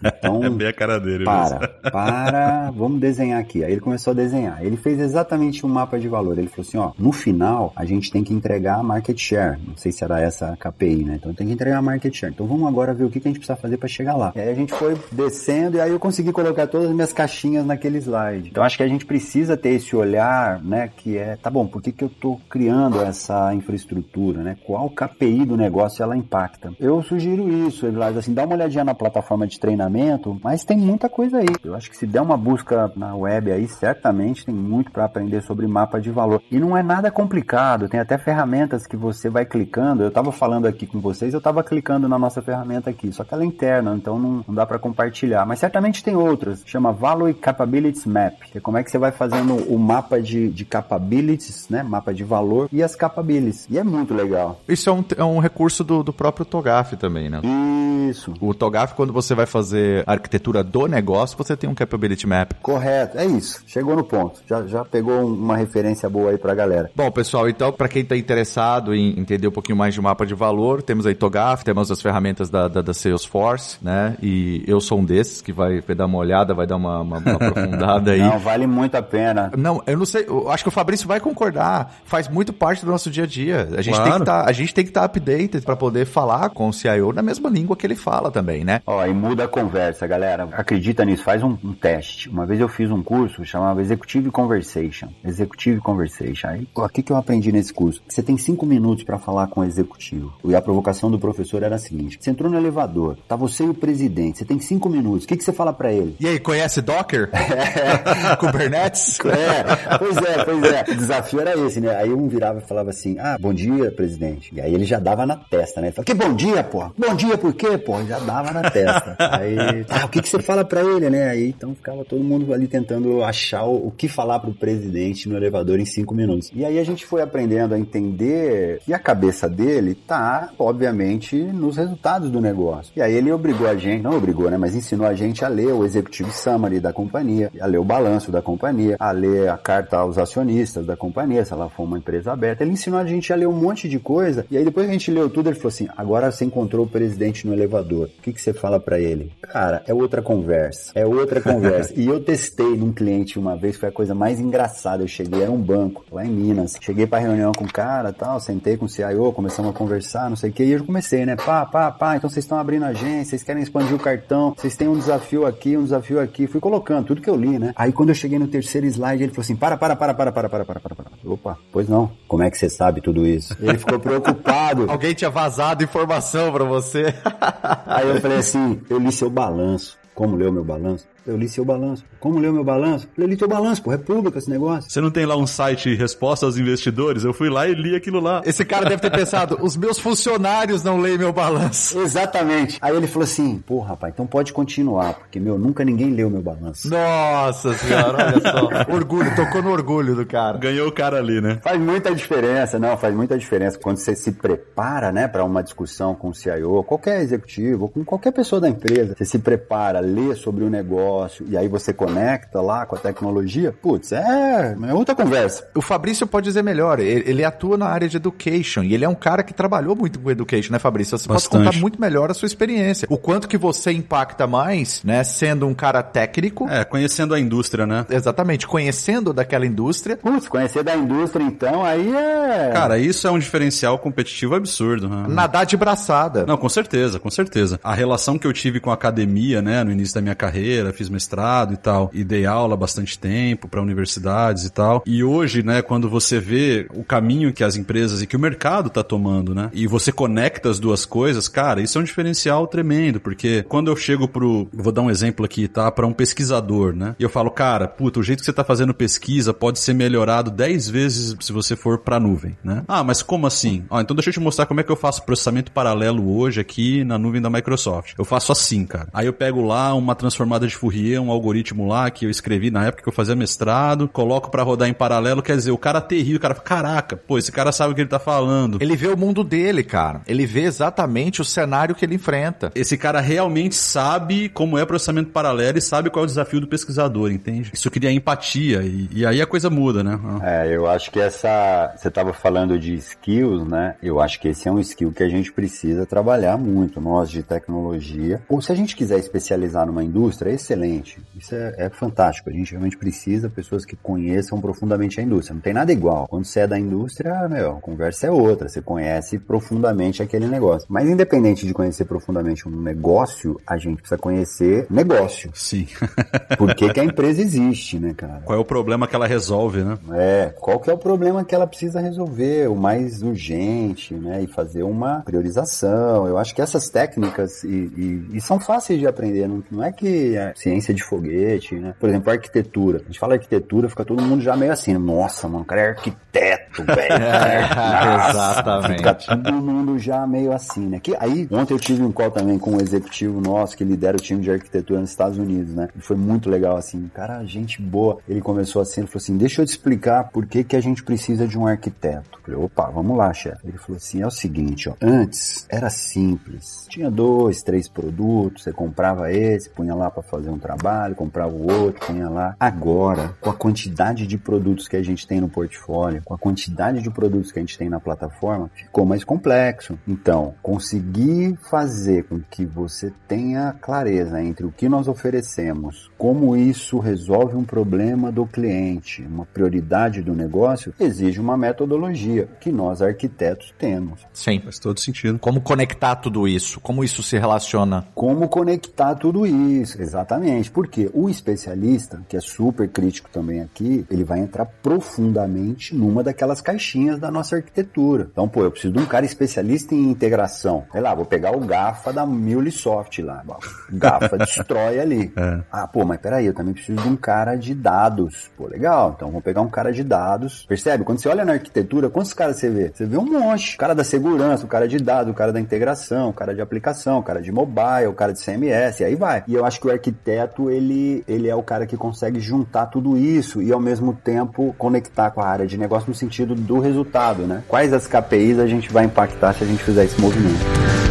Então, é bem a cara dele, para, mesmo. para, vamos desenhar aqui. Aí ele começou a desenhar. Ele fez exatamente um mapa de valor. Ele falou assim: ó, no final a gente tem que entregar a market share. Não sei se era essa a KPI, né? Então tem que entregar a market share. Então vamos agora ver o que, que a gente precisa fazer para chegar lá. E aí a gente foi descendo e aí eu consegui colocar todas as minhas caixinhas naquele slide. Então acho que a gente precisa ter esse olhar, né, que é, tá bom, por que, que eu tô criando essa infraestrutura, né? Qual KPI do negócio ela impacta? Eu sugiro isso, Eduardo, assim, dá uma olhadinha na plataforma de treinamento, mas tem muita coisa aí. Eu acho que se der uma busca na web aí, certamente tem muito para aprender sobre mapa de valor. E não é nada complicado, tem até ferramentas que você vai clicando. Eu estava falando aqui com vocês, eu estava clicando na nossa ferramenta aqui, só que ela é interna, então não, não dá para compartilhar. Mas certamente tem outras, chama Value Capabilities Map, que é como é que você vai fazendo o mapa de, de capabilities, né? Mapa de valor e as capabilities. E é muito legal. Isso é um, é um recurso do, do próprio Togaf também, né? Isso. O Togaf, quando você vai fazer a arquitetura do negócio, você tem um capability map. Correto, é isso. Chegou no ponto. Já, já pegou uma referência boa aí pra galera. Bom, pessoal, então, para quem tá interessado em entender um pouquinho mais de mapa de valor, temos aí Togaf, temos as ferramentas da, da, da Salesforce, né? E eu sou um desses que vai, vai dar uma olhada, vai dar uma, uma, uma aprofundada aí. Não, vale muito a pena. Não, eu não sei, eu acho que o Fabrício vai concordar. Faz muito parte do nosso dia a dia. A gente claro. tem que tá, a gente tem que estar tá updated para poder falar com o CIO na mesma língua que ele fala também, né? Ó, e muda a conversa, galera. Acredita nisso, faz um, um teste. Uma vez eu fiz um curso chamava Executive Conversation. Executive Conversation. Aí, o que, que eu aprendi nesse curso? Você tem cinco minutos para falar com o executivo. E a provocação do professor era a seguinte: você entrou no elevador, tá você e o presidente, você tem cinco minutos. O que, que você fala para ele? E aí, conhece Docker? É. Kubernetes? É, pois é, pois é. O desafio era esse, né? Aí um virava e falava assim: Ah, bom dia, presidente. E aí ele já dava na testa, né? Ele falava, que bom dia, pô. Bom dia por quê, pô? Já dava na testa. Aí, ah, o que, que você fala para ele, né? Aí então ficava todo mundo ali tentando achar o, o que falar pro presidente no elevador em cinco minutos. E aí a gente foi aprendendo a entender que a cabeça dele tá, obviamente, nos resultados do negócio. E aí ele obrigou a gente, não obrigou, né? Mas ensinou a gente a ler o Executive Summary da companhia, a ler o balanço da companhia, a ler a carta aos acionistas da companhia, se ela for uma empresa aberta. Ele ensinou a gente a ler um monte de coisa. E aí depois que a gente leu tudo, ele falou assim: agora você encontrou o presidente no elevador. O que, que você fala para ele? Cara, é outra conversa. É outra conversa. e eu testei num cliente uma vez, foi a coisa mais engraçada. Eu cheguei, era um banco lá em Minas. Cheguei pra reunião com o cara tal, sentei com o CIO, começamos a conversar, não sei o que. E eu comecei, né? Pá, pá, pá. Então vocês estão abrindo agência, vocês querem expandir o cartão, vocês têm um desafio aqui, um desafio aqui. Fui colocando tudo que eu li, né? Aí quando eu cheguei no terceiro slide, ele falou assim: para, para, para, para, para, para, para, para, para. Opa, pois não. Como é que você sabe tudo isso? Ele ficou preocupado. Alguém tinha vazado informação para você. Aí eu falei assim: eu li seu balanço. Como leu meu balanço? Eu li seu balanço. Como leu meu balanço? Eu li teu balanço, pô, é público esse negócio. Você não tem lá um site resposta aos investidores? Eu fui lá e li aquilo lá. Esse cara deve ter pensado, os meus funcionários não leem meu balanço. Exatamente. Aí ele falou assim, pô, rapaz, então pode continuar, porque, meu, nunca ninguém leu meu balanço. Nossa senhora, olha só. orgulho, tocou no orgulho do cara. Ganhou o cara ali, né? Faz muita diferença, não, faz muita diferença quando você se prepara, né, para uma discussão com o CIO, qualquer executivo, com qualquer pessoa da empresa, você se prepara, lê sobre o negócio, e aí você conecta lá com a tecnologia, putz, é, é outra conversa. O Fabrício pode dizer melhor, ele, ele, atua na área de education e ele é um cara que trabalhou muito com education, né, Fabrício? Você Bastante. pode contar muito melhor a sua experiência. O quanto que você impacta mais, né, sendo um cara técnico. É, conhecendo a indústria, né? Exatamente, conhecendo daquela indústria. Putz, conhecer da indústria então, aí é... Cara, isso é um diferencial competitivo absurdo. Né? Nadar de braçada. Não, com certeza, com certeza. A relação que eu tive com a academia, né, no início da minha carreira, fiz mestrado e tal, e dei aula bastante tempo para universidades e tal. E hoje, né, quando você vê o caminho que as empresas e que o mercado tá tomando, né, e você conecta as duas coisas, cara, isso é um diferencial tremendo, porque quando eu chego pro, vou dar um exemplo aqui, tá, para um pesquisador, né, e eu falo, cara, puta, o jeito que você tá fazendo pesquisa pode ser melhorado 10 vezes se você for pra nuvem, né? Ah, mas como assim? Ah, então deixa eu te mostrar como é que eu faço processamento paralelo hoje aqui na nuvem da Microsoft. Eu faço assim, cara. Aí eu pego lá uma transformada de um algoritmo lá que eu escrevi na época que eu fazia mestrado, coloco para rodar em paralelo, quer dizer, o cara terrível, o cara fala, caraca, pô, esse cara sabe o que ele tá falando. Ele vê o mundo dele, cara. Ele vê exatamente o cenário que ele enfrenta. Esse cara realmente sabe como é processamento paralelo e sabe qual é o desafio do pesquisador, entende? Isso cria empatia e, e aí a coisa muda, né? É, eu acho que essa. Você tava falando de skills, né? Eu acho que esse é um skill que a gente precisa trabalhar muito, nós de tecnologia. Ou se a gente quiser especializar numa indústria, é excelente. Isso é, é fantástico. A gente realmente precisa de pessoas que conheçam profundamente a indústria. Não tem nada igual. Quando você é da indústria, meu, a conversa é outra. Você conhece profundamente aquele negócio. Mas independente de conhecer profundamente um negócio, a gente precisa conhecer negócio. Sim. Por que, que a empresa existe, né, cara? Qual é o problema que ela resolve, né? É, qual que é o problema que ela precisa resolver, o mais urgente, né? E fazer uma priorização. Eu acho que essas técnicas e, e, e são fáceis de aprender, não, não, é que é ciência de foguete, né? Por exemplo, arquitetura. A gente fala arquitetura, fica todo mundo já meio assim, nossa, mano, o cara é arquiteto, velho. é, exatamente. Fica todo mundo já meio assim, né? Que, aí, ontem eu tive um call também com um executivo nosso que lidera o time de arquitetura nos Estados Unidos, né? E foi muito legal, assim, cara, gente boa. Ele começou assim, ele falou assim, deixa eu te explicar por que que a gente precisa de um arquiteto. Eu falei, opa, vamos lá, chefe. Ele falou assim, é o seguinte, ó, antes era simples. Tinha dois, três produtos, você comprava esse, punha lá para fazer um trabalho, comprava o outro, punha lá. Agora, com a quantidade de produtos que a gente tem no portfólio, com a quantidade de produtos que a gente tem na plataforma, ficou mais complexo. Então, conseguir fazer com que você tenha clareza entre o que nós oferecemos, como isso resolve um problema do cliente, uma prioridade do negócio, exige uma metodologia que nós arquitetos temos. Sim. Faz todo sentido. Como conectar tudo isso? Como isso se relaciona? Como conectar tudo isso? Exatamente. Porque o especialista, que é super crítico também aqui, ele vai entrar profundamente numa daquelas caixinhas da nossa arquitetura. Então, pô, eu preciso de um cara especialista em integração. Sei lá, vou pegar o GAFA da MuleSoft lá. O GAFA destrói ali. É. Ah, pô, mas peraí, eu também preciso de um cara de dados. Pô, legal. Então, vou pegar um cara de dados. Percebe? Quando você olha na arquitetura, quantos caras você vê? Você vê um monte. O cara da segurança, o cara de dados, o cara da integração, o cara de aplicação, o cara de mobile, o cara de CMS, e aí vai. E eu acho que o arquiteto, ele, ele é o cara que consegue juntar tudo isso e ao mesmo tempo conectar com a área de negócio no sentido do resultado, né? Quais as KPIs a gente vai impactar se a gente fizer esse movimento?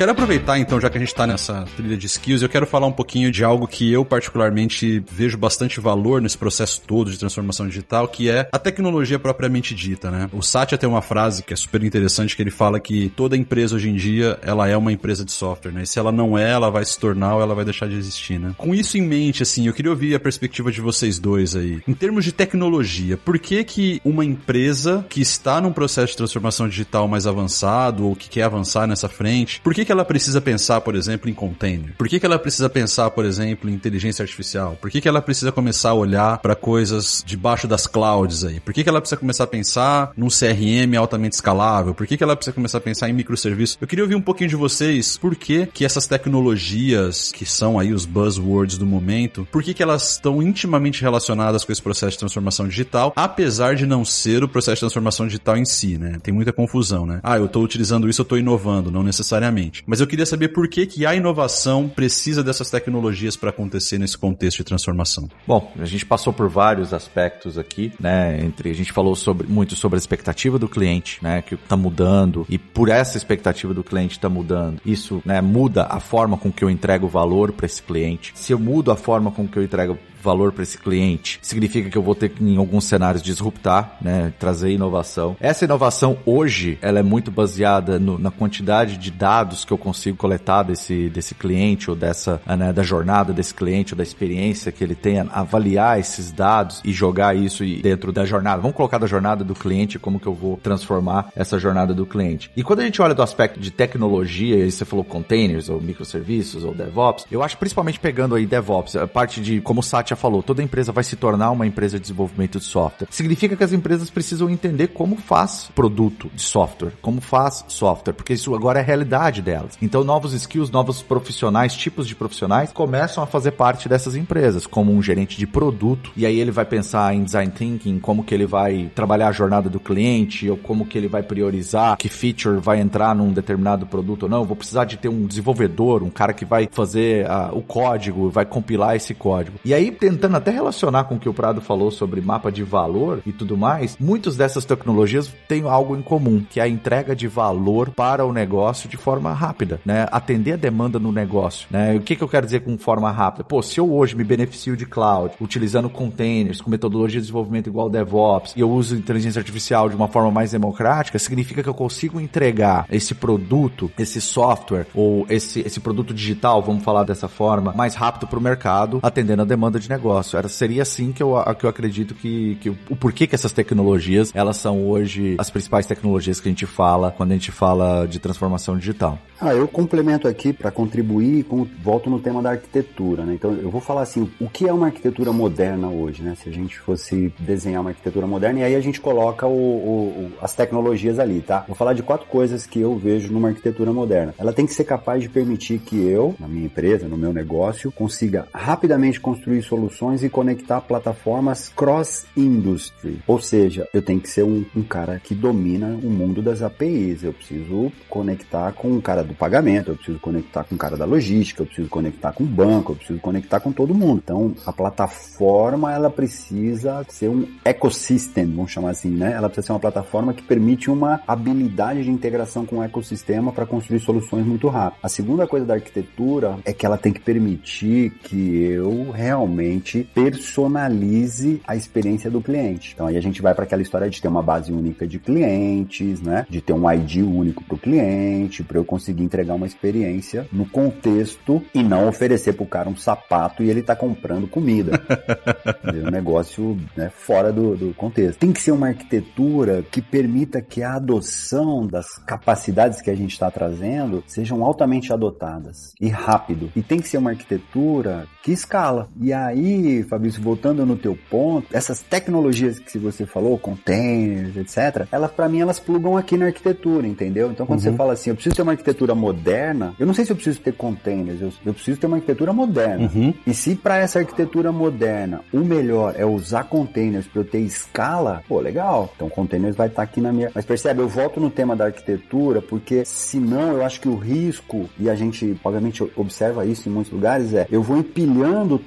Quero aproveitar então, já que a gente tá nessa trilha de skills, eu quero falar um pouquinho de algo que eu particularmente vejo bastante valor nesse processo todo de transformação digital, que é a tecnologia propriamente dita, né? O Satya tem uma frase que é super interessante que ele fala que toda empresa hoje em dia, ela é uma empresa de software, né? E se ela não é, ela vai se tornar ou ela vai deixar de existir, né? Com isso em mente, assim, eu queria ouvir a perspectiva de vocês dois aí. Em termos de tecnologia, por que que uma empresa que está num processo de transformação digital mais avançado ou que quer avançar nessa frente, por que que ela precisa pensar, por exemplo, em container? Por que que ela precisa pensar, por exemplo, em inteligência artificial? Por que que ela precisa começar a olhar para coisas debaixo das clouds aí? Por que que ela precisa começar a pensar num CRM altamente escalável? Por que que ela precisa começar a pensar em microserviços? Eu queria ouvir um pouquinho de vocês, por que que essas tecnologias que são aí os buzzwords do momento, por que que elas estão intimamente relacionadas com esse processo de transformação digital, apesar de não ser o processo de transformação digital em si, né? Tem muita confusão, né? Ah, eu estou utilizando isso, eu estou inovando, não necessariamente. Mas eu queria saber por que, que a inovação precisa dessas tecnologias para acontecer nesse contexto de transformação. Bom, a gente passou por vários aspectos aqui, né? Entre a gente falou sobre, muito sobre a expectativa do cliente, né? Que está mudando e por essa expectativa do cliente está mudando, isso, né? Muda a forma com que eu entrego valor para esse cliente. Se eu mudo a forma com que eu entrego valor para esse cliente, significa que eu vou ter que, em alguns cenários, disruptar, né? Trazer inovação. Essa inovação hoje, ela é muito baseada no, na quantidade de dados que eu consigo coletar desse, desse cliente ou dessa, né, da jornada desse cliente ou da experiência que ele tenha, avaliar esses dados e jogar isso dentro da jornada. Vamos colocar da jornada do cliente, como que eu vou transformar essa jornada do cliente. E quando a gente olha do aspecto de tecnologia, e você falou containers ou microserviços ou DevOps, eu acho principalmente pegando aí DevOps, a parte de, como o Satya falou, toda empresa vai se tornar uma empresa de desenvolvimento de software. Significa que as empresas precisam entender como faz produto de software, como faz software, porque isso agora é a realidade delas. Então, novos skills, novos profissionais, tipos de profissionais começam a fazer parte dessas empresas, como um gerente de produto, e aí ele vai pensar em design thinking, como que ele vai trabalhar a jornada do cliente, ou como que ele vai priorizar que feature vai entrar num determinado produto ou não. Eu vou precisar de ter um desenvolvedor, um cara que vai fazer uh, o código, vai compilar esse código. E aí, tentando até relacionar com o que o Prado falou sobre mapa de valor e tudo mais, muitas dessas tecnologias têm algo em comum, que é a entrega de valor para o negócio de forma rápida, né? Atender a demanda no negócio, né? O que, que eu quero dizer com forma rápida? Pô, se eu hoje me beneficio de cloud, utilizando containers, com metodologia de desenvolvimento igual DevOps, e eu uso inteligência artificial de uma forma mais democrática, significa que eu consigo entregar esse produto, esse software ou esse, esse produto digital, vamos falar dessa forma, mais rápido para o mercado, atendendo a demanda de negócio. Era, seria assim que eu, que eu acredito que, que o porquê que essas tecnologias, elas são hoje as principais tecnologias que a gente fala quando a gente fala de transformação digital. Ah, eu complemento aqui para contribuir com volto no tema da arquitetura, né? Então eu vou falar assim, o que é uma arquitetura moderna hoje, né? Se a gente fosse desenhar uma arquitetura moderna e aí a gente coloca o, o, as tecnologias ali, tá? Vou falar de quatro coisas que eu vejo numa arquitetura moderna. Ela tem que ser capaz de permitir que eu, na minha empresa, no meu negócio, consiga rapidamente construir soluções e conectar plataformas cross-industry. Ou seja, eu tenho que ser um, um cara que domina o mundo das APIs. Eu preciso conectar com um cara do pagamento, eu preciso conectar com o cara da logística, eu preciso conectar com o banco, eu preciso conectar com todo mundo. Então, a plataforma, ela precisa ser um ecosystem, vamos chamar assim, né? Ela precisa ser uma plataforma que permite uma habilidade de integração com o ecossistema para construir soluções muito rápido. A segunda coisa da arquitetura é que ela tem que permitir que eu realmente personalize a experiência do cliente. Então, aí a gente vai para aquela história de ter uma base única de clientes, né? De ter um ID único para o cliente, para eu conseguir entregar uma experiência no contexto e não oferecer pro cara um sapato e ele tá comprando comida. é um negócio né, fora do, do contexto. Tem que ser uma arquitetura que permita que a adoção das capacidades que a gente está trazendo sejam altamente adotadas e rápido. E tem que ser uma arquitetura que escala. E aí, Fabrício, voltando no teu ponto, essas tecnologias que você falou, containers, etc., elas para mim elas plugam aqui na arquitetura, entendeu? Então quando uhum. você fala assim, eu preciso ter uma arquitetura moderna, eu não sei se eu preciso ter containers, eu, eu preciso ter uma arquitetura moderna. Uhum. E se para essa arquitetura moderna o melhor é usar containers para eu ter escala, pô, legal. Então containers vai estar tá aqui na minha. Mas percebe, eu volto no tema da arquitetura, porque senão eu acho que o risco, e a gente obviamente observa isso em muitos lugares, é eu vou empilhando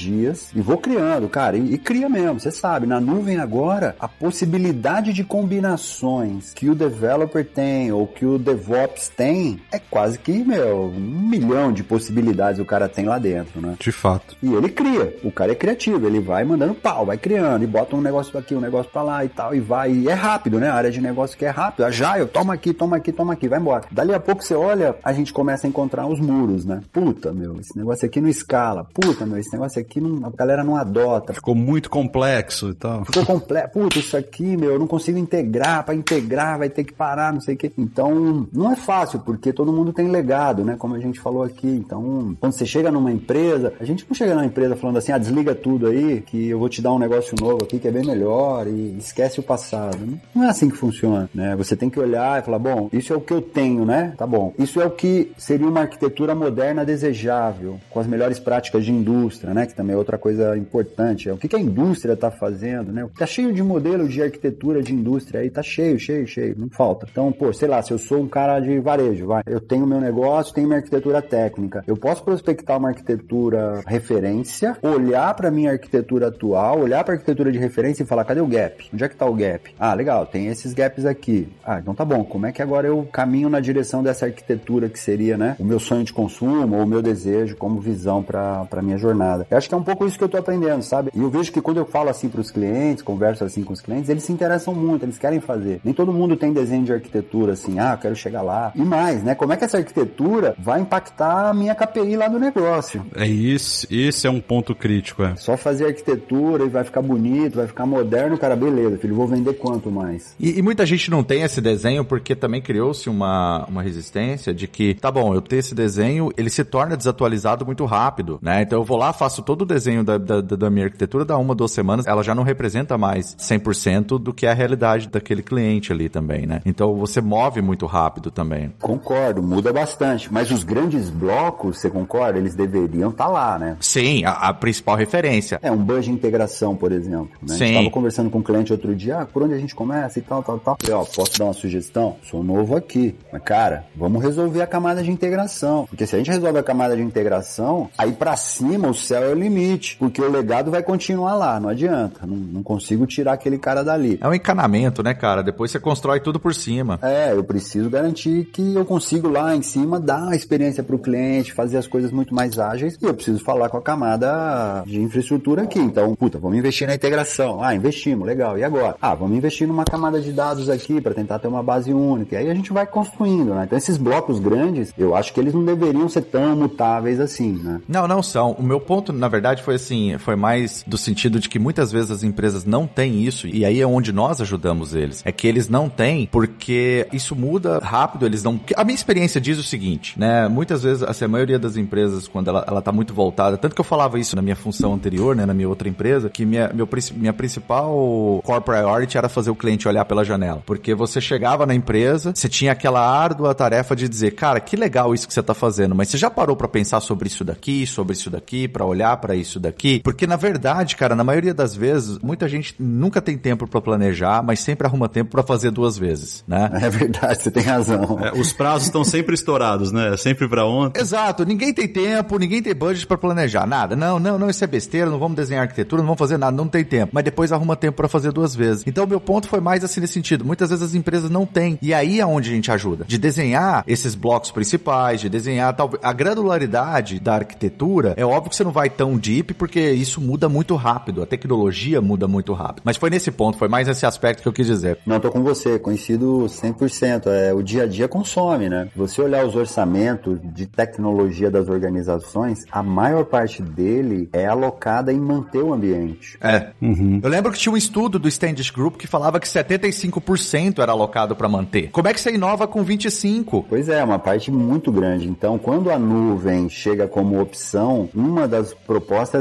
tecnologias e vou criando, cara, e, e cria mesmo. Você sabe, na nuvem agora, a possibilidade de combinações que o developer tem ou que o DevOps tem é quase que, meu, um milhão de possibilidades o cara tem lá dentro, né? De fato. E ele cria. O cara é criativo, ele vai mandando pau, vai criando, e bota um negócio aqui, um negócio pra lá e tal, e vai. E é rápido, né? A área de negócio que é rápido. A Jaio, toma aqui, toma aqui, toma aqui, vai embora. Dali a pouco você olha, a gente começa a encontrar os muros, né? Puta, meu, esse negócio aqui não escala. Puta, meu, esse negócio aqui não, a galera não adota. Ficou muito complexo e tal. Ficou complexo. Puta, isso aqui, meu, eu não consigo integrar. Pra integrar, vai ter que parar, não sei o quê. Então, não é fácil, porque todo mundo tem legado, né? Como a gente falou aqui. Então, quando você chega numa empresa, a gente não chega numa empresa falando assim, ah, desliga tudo aí, que eu vou te dar um negócio novo aqui que é bem melhor e esquece o passado. Não é assim que funciona, né? Você tem que olhar e falar, bom, isso é o que eu tenho, né? Tá bom. Isso é o que seria uma arquitetura moderna desejável, com as melhores práticas de indústria, né? Que também é outra coisa importante. É o que a indústria está fazendo, né? Tá cheio de modelos de arquitetura de indústria aí, tá cheio, cheio, cheio, não falta. Então, pô, sei lá, se eu sou um cara de varejo, vai, eu tenho meu negócio, tenho minha arquitetura técnica. Eu posso prospectar uma arquitetura referência, olhar para minha arquitetura atual, olhar para a arquitetura de referência e falar, cadê o gap? Onde é que tá o gap? Ah, legal, tem esses gaps aqui. Ah, então tá bom. Como é que agora eu caminho na direção dessa arquitetura que seria, né, o meu sonho de consumo ou o meu desejo como visão para minha jornada? Eu acho que é um pouco isso que eu tô aprendendo, sabe? E eu vejo que quando eu falo assim para os clientes, converso assim com os clientes, eles se interessam muito, eles querem fazer. Nem todo mundo tem desenho de arquitetura assim, ah, eu quero chegar lá. E mais, né? Como é que essa arquitetura vai impactar a minha KPI lá do negócio? É isso, esse é um ponto crítico, é. Só fazer arquitetura e vai ficar bonito, vai ficar moderno, cara, beleza, filho, vou vender quanto mais? E, e muita gente não tem esse desenho porque também criou-se uma, uma resistência de que, tá bom, eu ter esse desenho, ele se torna desatualizado muito rápido, né? Então eu vou lá, faço todo o desenho da, da, da minha arquitetura, dá uma, duas semanas, ela já não representa mais 100% do que é a realidade daquele cliente ali também, né? Então você move muito rápido também. Concordo, muda bastante. Mas os grandes blocos, você concorda? Eles deveriam estar tá lá, né? Sim, a, a, principal referência. É, um budget de integração, por exemplo. Né? Sim. A gente tava conversando com um cliente outro dia, ah, por onde a gente começa e tal, tal, tal. Falei, ó, posso dar uma sugestão? Sou novo aqui. Mas, cara, vamos resolver a camada de integração. Porque se a gente resolve a camada de integração, aí para cima o céu é o limite. Porque o legado vai continuar lá, não adianta. Não, não consigo tirar aquele cara dali. É um encanamento, né, cara? Depois você constrói tudo por cima. É, eu preciso garantir que eu consigo lá em cima dar a experiência para o cliente, fazer as coisas muito mais ágeis. E eu preciso falar com a camada de infraestrutura aqui. Então, puta, vamos investir na integração. Ah, investimos, legal. E agora? Ah, vamos investir numa camada de dados aqui para tentar ter uma base única. E aí a gente vai construindo, né? Então esses blocos grandes, eu acho que eles não deveriam ser tão mutáveis assim, né? Não, não são. O meu ponto, na verdade, foi assim, foi mais do sentido de que muitas vezes as empresas não têm isso e aí é onde nós ajudamos eles. É que eles não têm porque isso muda rápido, eles não... A minha experiência diz o seguinte, né? Muitas vezes, assim, a maioria das empresas, quando ela, ela tá muito voltada, tanto que eu falava isso na minha função anterior, né, na minha outra empresa, que minha, meu, minha principal core priority era fazer o cliente olhar pela janela. Porque você chegava na empresa, você tinha aquela árdua tarefa de dizer, cara, que legal isso que você tá fazendo, mas você já parou para pensar sobre isso daqui, sobre isso daqui, para olhar para isso daqui? Porque na verdade, cara, na maioria das vezes, muita gente nunca tem tempo para planejar, mas sempre arruma tempo para fazer duas vezes, né? É verdade, você tem razão. É, os prazos estão sempre estourados, né? Sempre para ontem. Exato, ninguém tem tempo, ninguém tem budget para planejar nada. Não, não, não, isso é besteira, não vamos desenhar arquitetura, não vamos fazer nada, não tem tempo. Mas depois arruma tempo para fazer duas vezes. Então, meu ponto foi mais assim nesse sentido. Muitas vezes as empresas não têm. E aí é onde a gente ajuda. De desenhar esses blocos principais, de desenhar tal. A granularidade da arquitetura, é óbvio que você não vai tão deep, porque isso muda muito rápido. A tecnologia muda muito rápido. Mas foi nesse ponto, foi mais esse aspecto que eu quis dizer. Não, tô com você, conhecido 100%. É, o dia a dia consome, né? Você olhar os orçamentos de tecnologia das organizações, a maior parte dele é alocada em manter o ambiente. É. Uhum. Eu lembro que tinha um estudo do Standish Group que falava que 75% era alocado para manter. Como é que você inova com 25? Pois é, uma parte muito grande. Então, quando a nuvem chega como opção, uma das propostas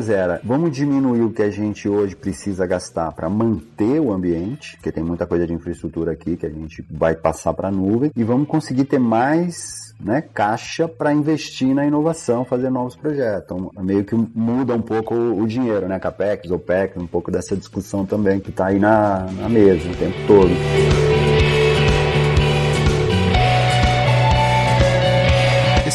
era: vamos diminuir o que a gente hoje precisa gastar para manter o ambiente, porque tem muita coisa de infraestrutura aqui que a gente vai passar para a nuvem, e vamos conseguir ter mais né, caixa para investir na inovação, fazer novos projetos. Então, meio que muda um pouco o dinheiro, né? CAPEX, OPEX, um pouco dessa discussão também que está aí na, na mesa o tempo todo.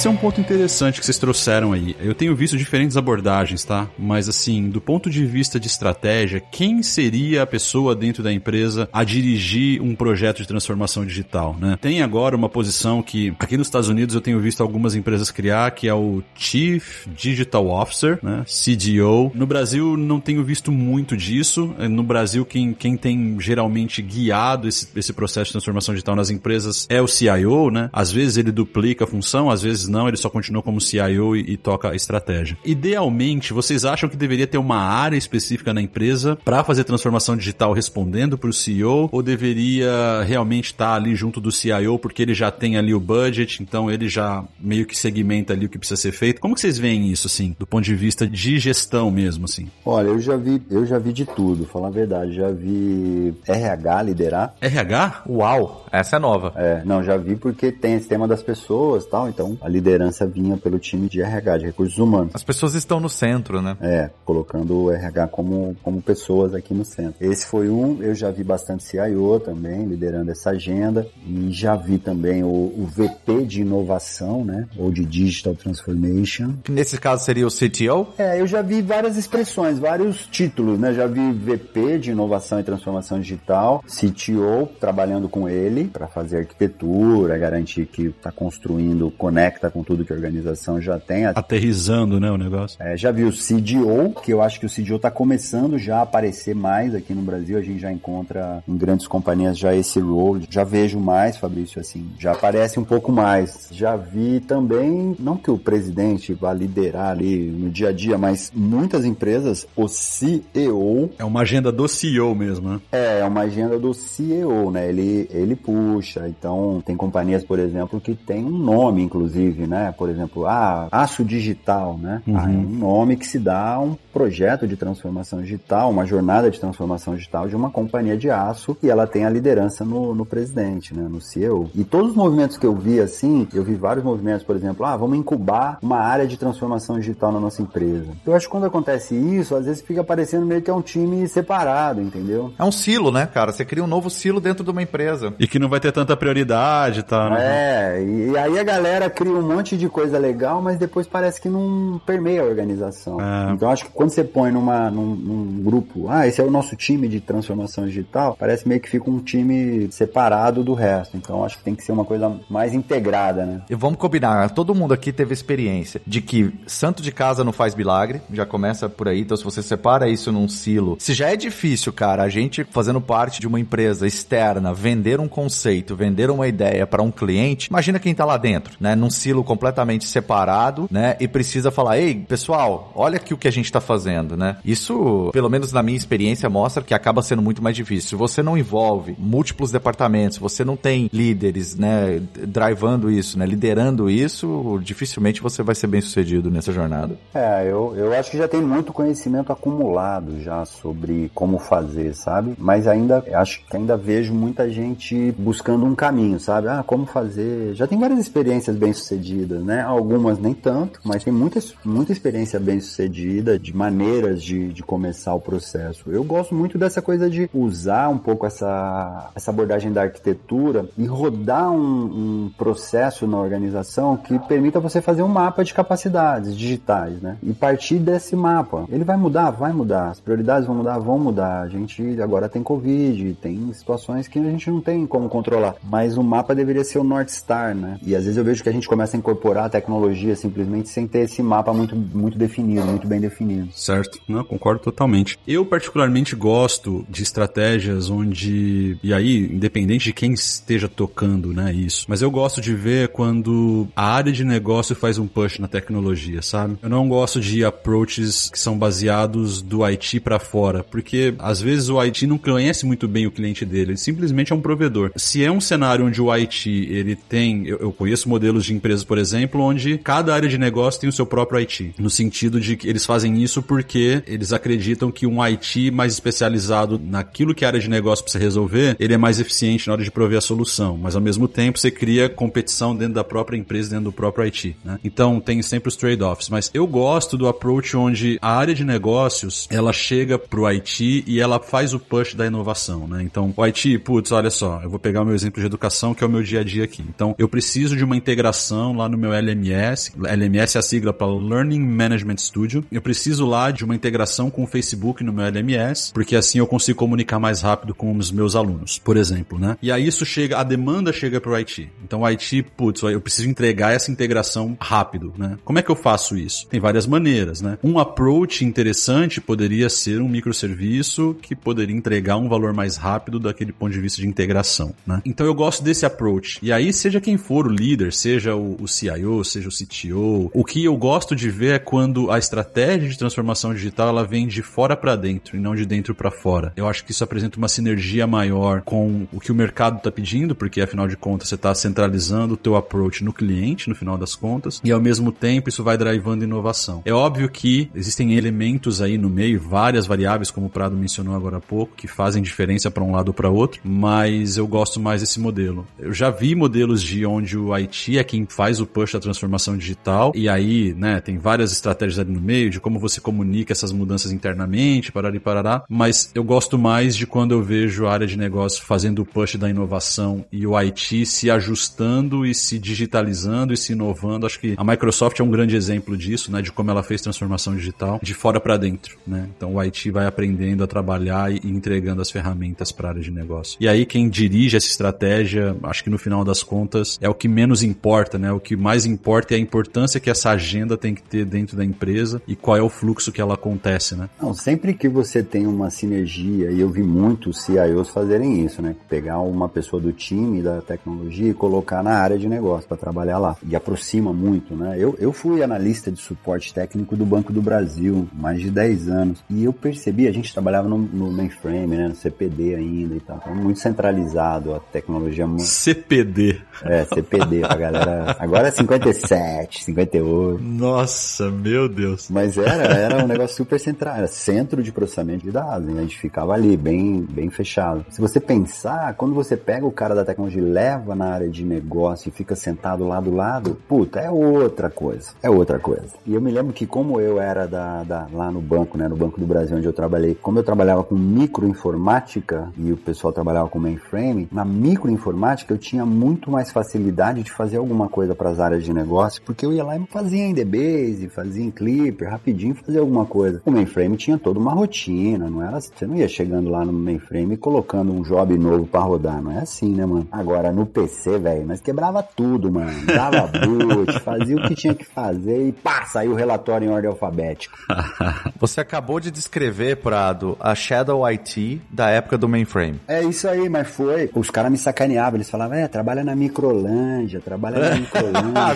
Esse é um ponto interessante que vocês trouxeram aí. Eu tenho visto diferentes abordagens, tá? Mas assim, do ponto de vista de estratégia, quem seria a pessoa dentro da empresa a dirigir um projeto de transformação digital, né? Tem agora uma posição que aqui nos Estados Unidos eu tenho visto algumas empresas criar, que é o Chief Digital Officer, né? CDO. No Brasil não tenho visto muito disso. No Brasil quem, quem tem geralmente guiado esse, esse processo de transformação digital nas empresas é o CIO, né? Às vezes ele duplica a função, às vezes não, ele só continua como CIO e, e toca a estratégia. Idealmente, vocês acham que deveria ter uma área específica na empresa para fazer transformação digital respondendo para o CEO ou deveria realmente estar tá ali junto do CIO porque ele já tem ali o budget, então ele já meio que segmenta ali o que precisa ser feito? Como que vocês veem isso assim, do ponto de vista de gestão mesmo assim? Olha, eu já vi, eu já vi de tudo, falar a verdade, já vi RH liderar. RH? Uau, essa é nova. É, não, já vi porque tem esse tema das pessoas, tal, então ali liderança vinha pelo time de RH, de recursos humanos. As pessoas estão no centro, né? É, colocando o RH como, como pessoas aqui no centro. Esse foi um, eu já vi bastante CIO também, liderando essa agenda, e já vi também o, o VP de inovação, né? Ou de Digital Transformation. Nesse caso seria o CTO? É, eu já vi várias expressões, vários títulos, né? Já vi VP de inovação e transformação digital, CTO, trabalhando com ele para fazer arquitetura, garantir que está construindo, conecta conecta com tudo que a organização já tem. Aterrizando, né, o negócio. É, já vi o CDO, que eu acho que o CDO está começando já a aparecer mais aqui no Brasil. A gente já encontra em grandes companhias já esse role. Já vejo mais, Fabrício, assim, já aparece um pouco mais. Já vi também, não que o presidente vá liderar ali no dia a dia, mas muitas empresas, o CEO. É uma agenda do CEO mesmo, né? É, é uma agenda do CEO, né? Ele, ele puxa. Então, tem companhias, por exemplo, que tem um nome, inclusive, né? Por exemplo, ah, Aço Digital, né? Uhum. Ah, é um nome que se dá a um projeto de transformação digital, uma jornada de transformação digital de uma companhia de aço e ela tem a liderança no, no presidente, né? No CEO. E todos os movimentos que eu vi, assim, eu vi vários movimentos, por exemplo, ah, vamos incubar uma área de transformação digital na nossa empresa. Eu acho que quando acontece isso, às vezes fica parecendo meio que é um time separado, entendeu? É um silo, né, cara? Você cria um novo silo dentro de uma empresa. E que não vai ter tanta prioridade, tá? Né? É, e aí a galera cria um monte de coisa legal, mas depois parece que não permeia a organização. É. Então acho que quando você põe numa, num, num, grupo, ah, esse é o nosso time de transformação digital, parece meio que fica um time separado do resto. Então acho que tem que ser uma coisa mais integrada, né? E vamos combinar, todo mundo aqui teve experiência de que santo de casa não faz milagre, já começa por aí, então se você separa isso num silo, se já é difícil, cara, a gente fazendo parte de uma empresa externa, vender um conceito, vender uma ideia para um cliente, imagina quem tá lá dentro, né, num silo completamente separado, né, e precisa falar, ei, pessoal, olha aqui o que a gente tá fazendo, né? Isso, pelo menos na minha experiência, mostra que acaba sendo muito mais difícil. Se você não envolve múltiplos departamentos, você não tem líderes, né, drivando isso, né, liderando isso, dificilmente você vai ser bem sucedido nessa jornada. É, eu, eu acho que já tem muito conhecimento acumulado já sobre como fazer, sabe? Mas ainda, acho que ainda vejo muita gente buscando um caminho, sabe? Ah, como fazer. Já tem várias experiências bem sucedidas, né? Algumas nem tanto, mas tem muita, muita experiência bem sucedida de maneiras de, de começar o processo. Eu gosto muito dessa coisa de usar um pouco essa, essa abordagem da arquitetura e rodar um, um processo na organização que permita você fazer um mapa de capacidades digitais, né? E partir desse mapa. Ele vai mudar? Vai mudar. As prioridades vão mudar? Vão mudar. A gente agora tem Covid, tem situações que a gente não tem como controlar. Mas o mapa deveria ser o North Star, né? E às vezes eu vejo que a gente começa a incorporar a tecnologia simplesmente sem ter esse mapa muito, muito definido, muito bem definido. Certo. Não, concordo totalmente. Eu particularmente gosto de estratégias onde, e aí, independente de quem esteja tocando, né, isso, mas eu gosto de ver quando a área de negócio faz um push na tecnologia, sabe? Eu não gosto de approaches que são baseados do IT para fora, porque às vezes o IT não conhece muito bem o cliente dele, ele simplesmente é um provedor. Se é um cenário onde o IT ele tem, eu, eu conheço modelos de empresas, por exemplo, onde cada área de negócio tem o seu próprio IT, no sentido de que eles fazem isso porque eles acreditam que um IT mais especializado naquilo que a área de negócio precisa resolver, ele é mais eficiente na hora de prover a solução, mas ao mesmo tempo você cria competição dentro da própria empresa, dentro do próprio IT, né? Então tem sempre os trade-offs, mas eu gosto do approach onde a área de negócios, ela chega pro IT e ela faz o push da inovação, né? Então, o IT, putz, olha só, eu vou pegar o meu exemplo de educação, que é o meu dia a dia aqui. Então, eu preciso de uma integração lá no meu LMS. LMS é a sigla para Learning Management Studio. Eu preciso lá de uma integração com o Facebook no meu LMS, porque assim eu consigo comunicar mais rápido com os meus alunos, por exemplo, né? E aí isso chega, a demanda chega pro IT. Então, o IT, putz, eu preciso entregar essa integração rápido, né? Como é que eu faço isso? Tem várias maneiras, né? Um approach interessante poderia ser um microserviço que poderia entregar um valor mais rápido daquele ponto de vista de integração, né? Então eu gosto desse approach. E aí, seja quem for o líder, seja o, o CIO, seja o CTO, o que eu gosto de ver é quando a estratégia de transformação digital ela vem de fora para dentro e não de dentro para fora. Eu acho que isso apresenta uma sinergia maior com o que o mercado está pedindo, porque afinal de contas você está centralizando o teu approach no cliente, no final das contas, e ao mesmo tempo isso vai drivando inovação. É óbvio que existem elementos aí no meio, várias variáveis, como o Prado mencionou agora há pouco, que fazem diferença para um lado ou para outro, mas eu gosto mais desse modelo. Eu já vi modelos de onde o IT é quem faz o push da transformação digital, e aí, né, tem várias estratégias ali no meio de como você comunica essas mudanças internamente, parará e parará, mas eu gosto mais de quando eu vejo a área de negócio fazendo o push da inovação e o IT se ajustando e se digitalizando e se inovando. Acho que a Microsoft é um grande exemplo disso, né, de como ela fez transformação digital de fora para dentro, né? Então o IT vai aprendendo a trabalhar e entregando as ferramentas para a área de negócio. E aí quem dirige essa estratégia, acho que no final das contas é o que menos importa, né? O que mais importa é a importância que essa agenda tem que ter dentro da empresa e qual é o fluxo que ela acontece, né? Não, sempre que você tem uma sinergia, e eu vi muitos CIOs fazerem isso, né? Pegar uma pessoa do time da tecnologia e colocar na área de negócio para trabalhar lá. E aproxima muito, né? Eu, eu fui analista de suporte técnico do Banco do Brasil, mais de 10 anos. E eu percebi, a gente trabalhava no, no mainframe, né? No CPD ainda e tal. Então, muito centralizado, a tecnologia muito... CPD. É, CPD pra galera. Agora é 57, 58. Nossa, meu Deus. Mas era, era um negócio super central, era centro de processamento de dados, né? A gente ficava ali, bem, bem fechado. Se você pensar, quando você pega o cara da tecnologia e leva na área de negócio e fica sentado lá do lado, puta, é outra coisa. É outra coisa. E eu me lembro que como eu era da, da lá no banco, né? No Banco do Brasil, onde eu trabalhei, como eu trabalhava com microinformática e o pessoal trabalhava com mainframe, na microinformática eu tinha muito mais facilidade de fazer alguma coisa para as áreas de negócio, porque eu ia lá e fazia em DBase, fazia em Clipper, rapidinho fazia alguma coisa. O mainframe tinha toda uma rotina, não era, você não ia chegando lá no mainframe e colocando um job novo para rodar, não é assim, né, mano? Agora no PC, velho, mas quebrava tudo, mano. Dava boot, fazia o que tinha que fazer e pá, saiu o relatório em ordem alfabética. Você acabou de descrever, Prado, a Shadow IT da época do mainframe. É isso aí, mas foi. Os caras me sacaneavam, eles falavam, é, trabalha na Microlândia, trabalha na Microlândia.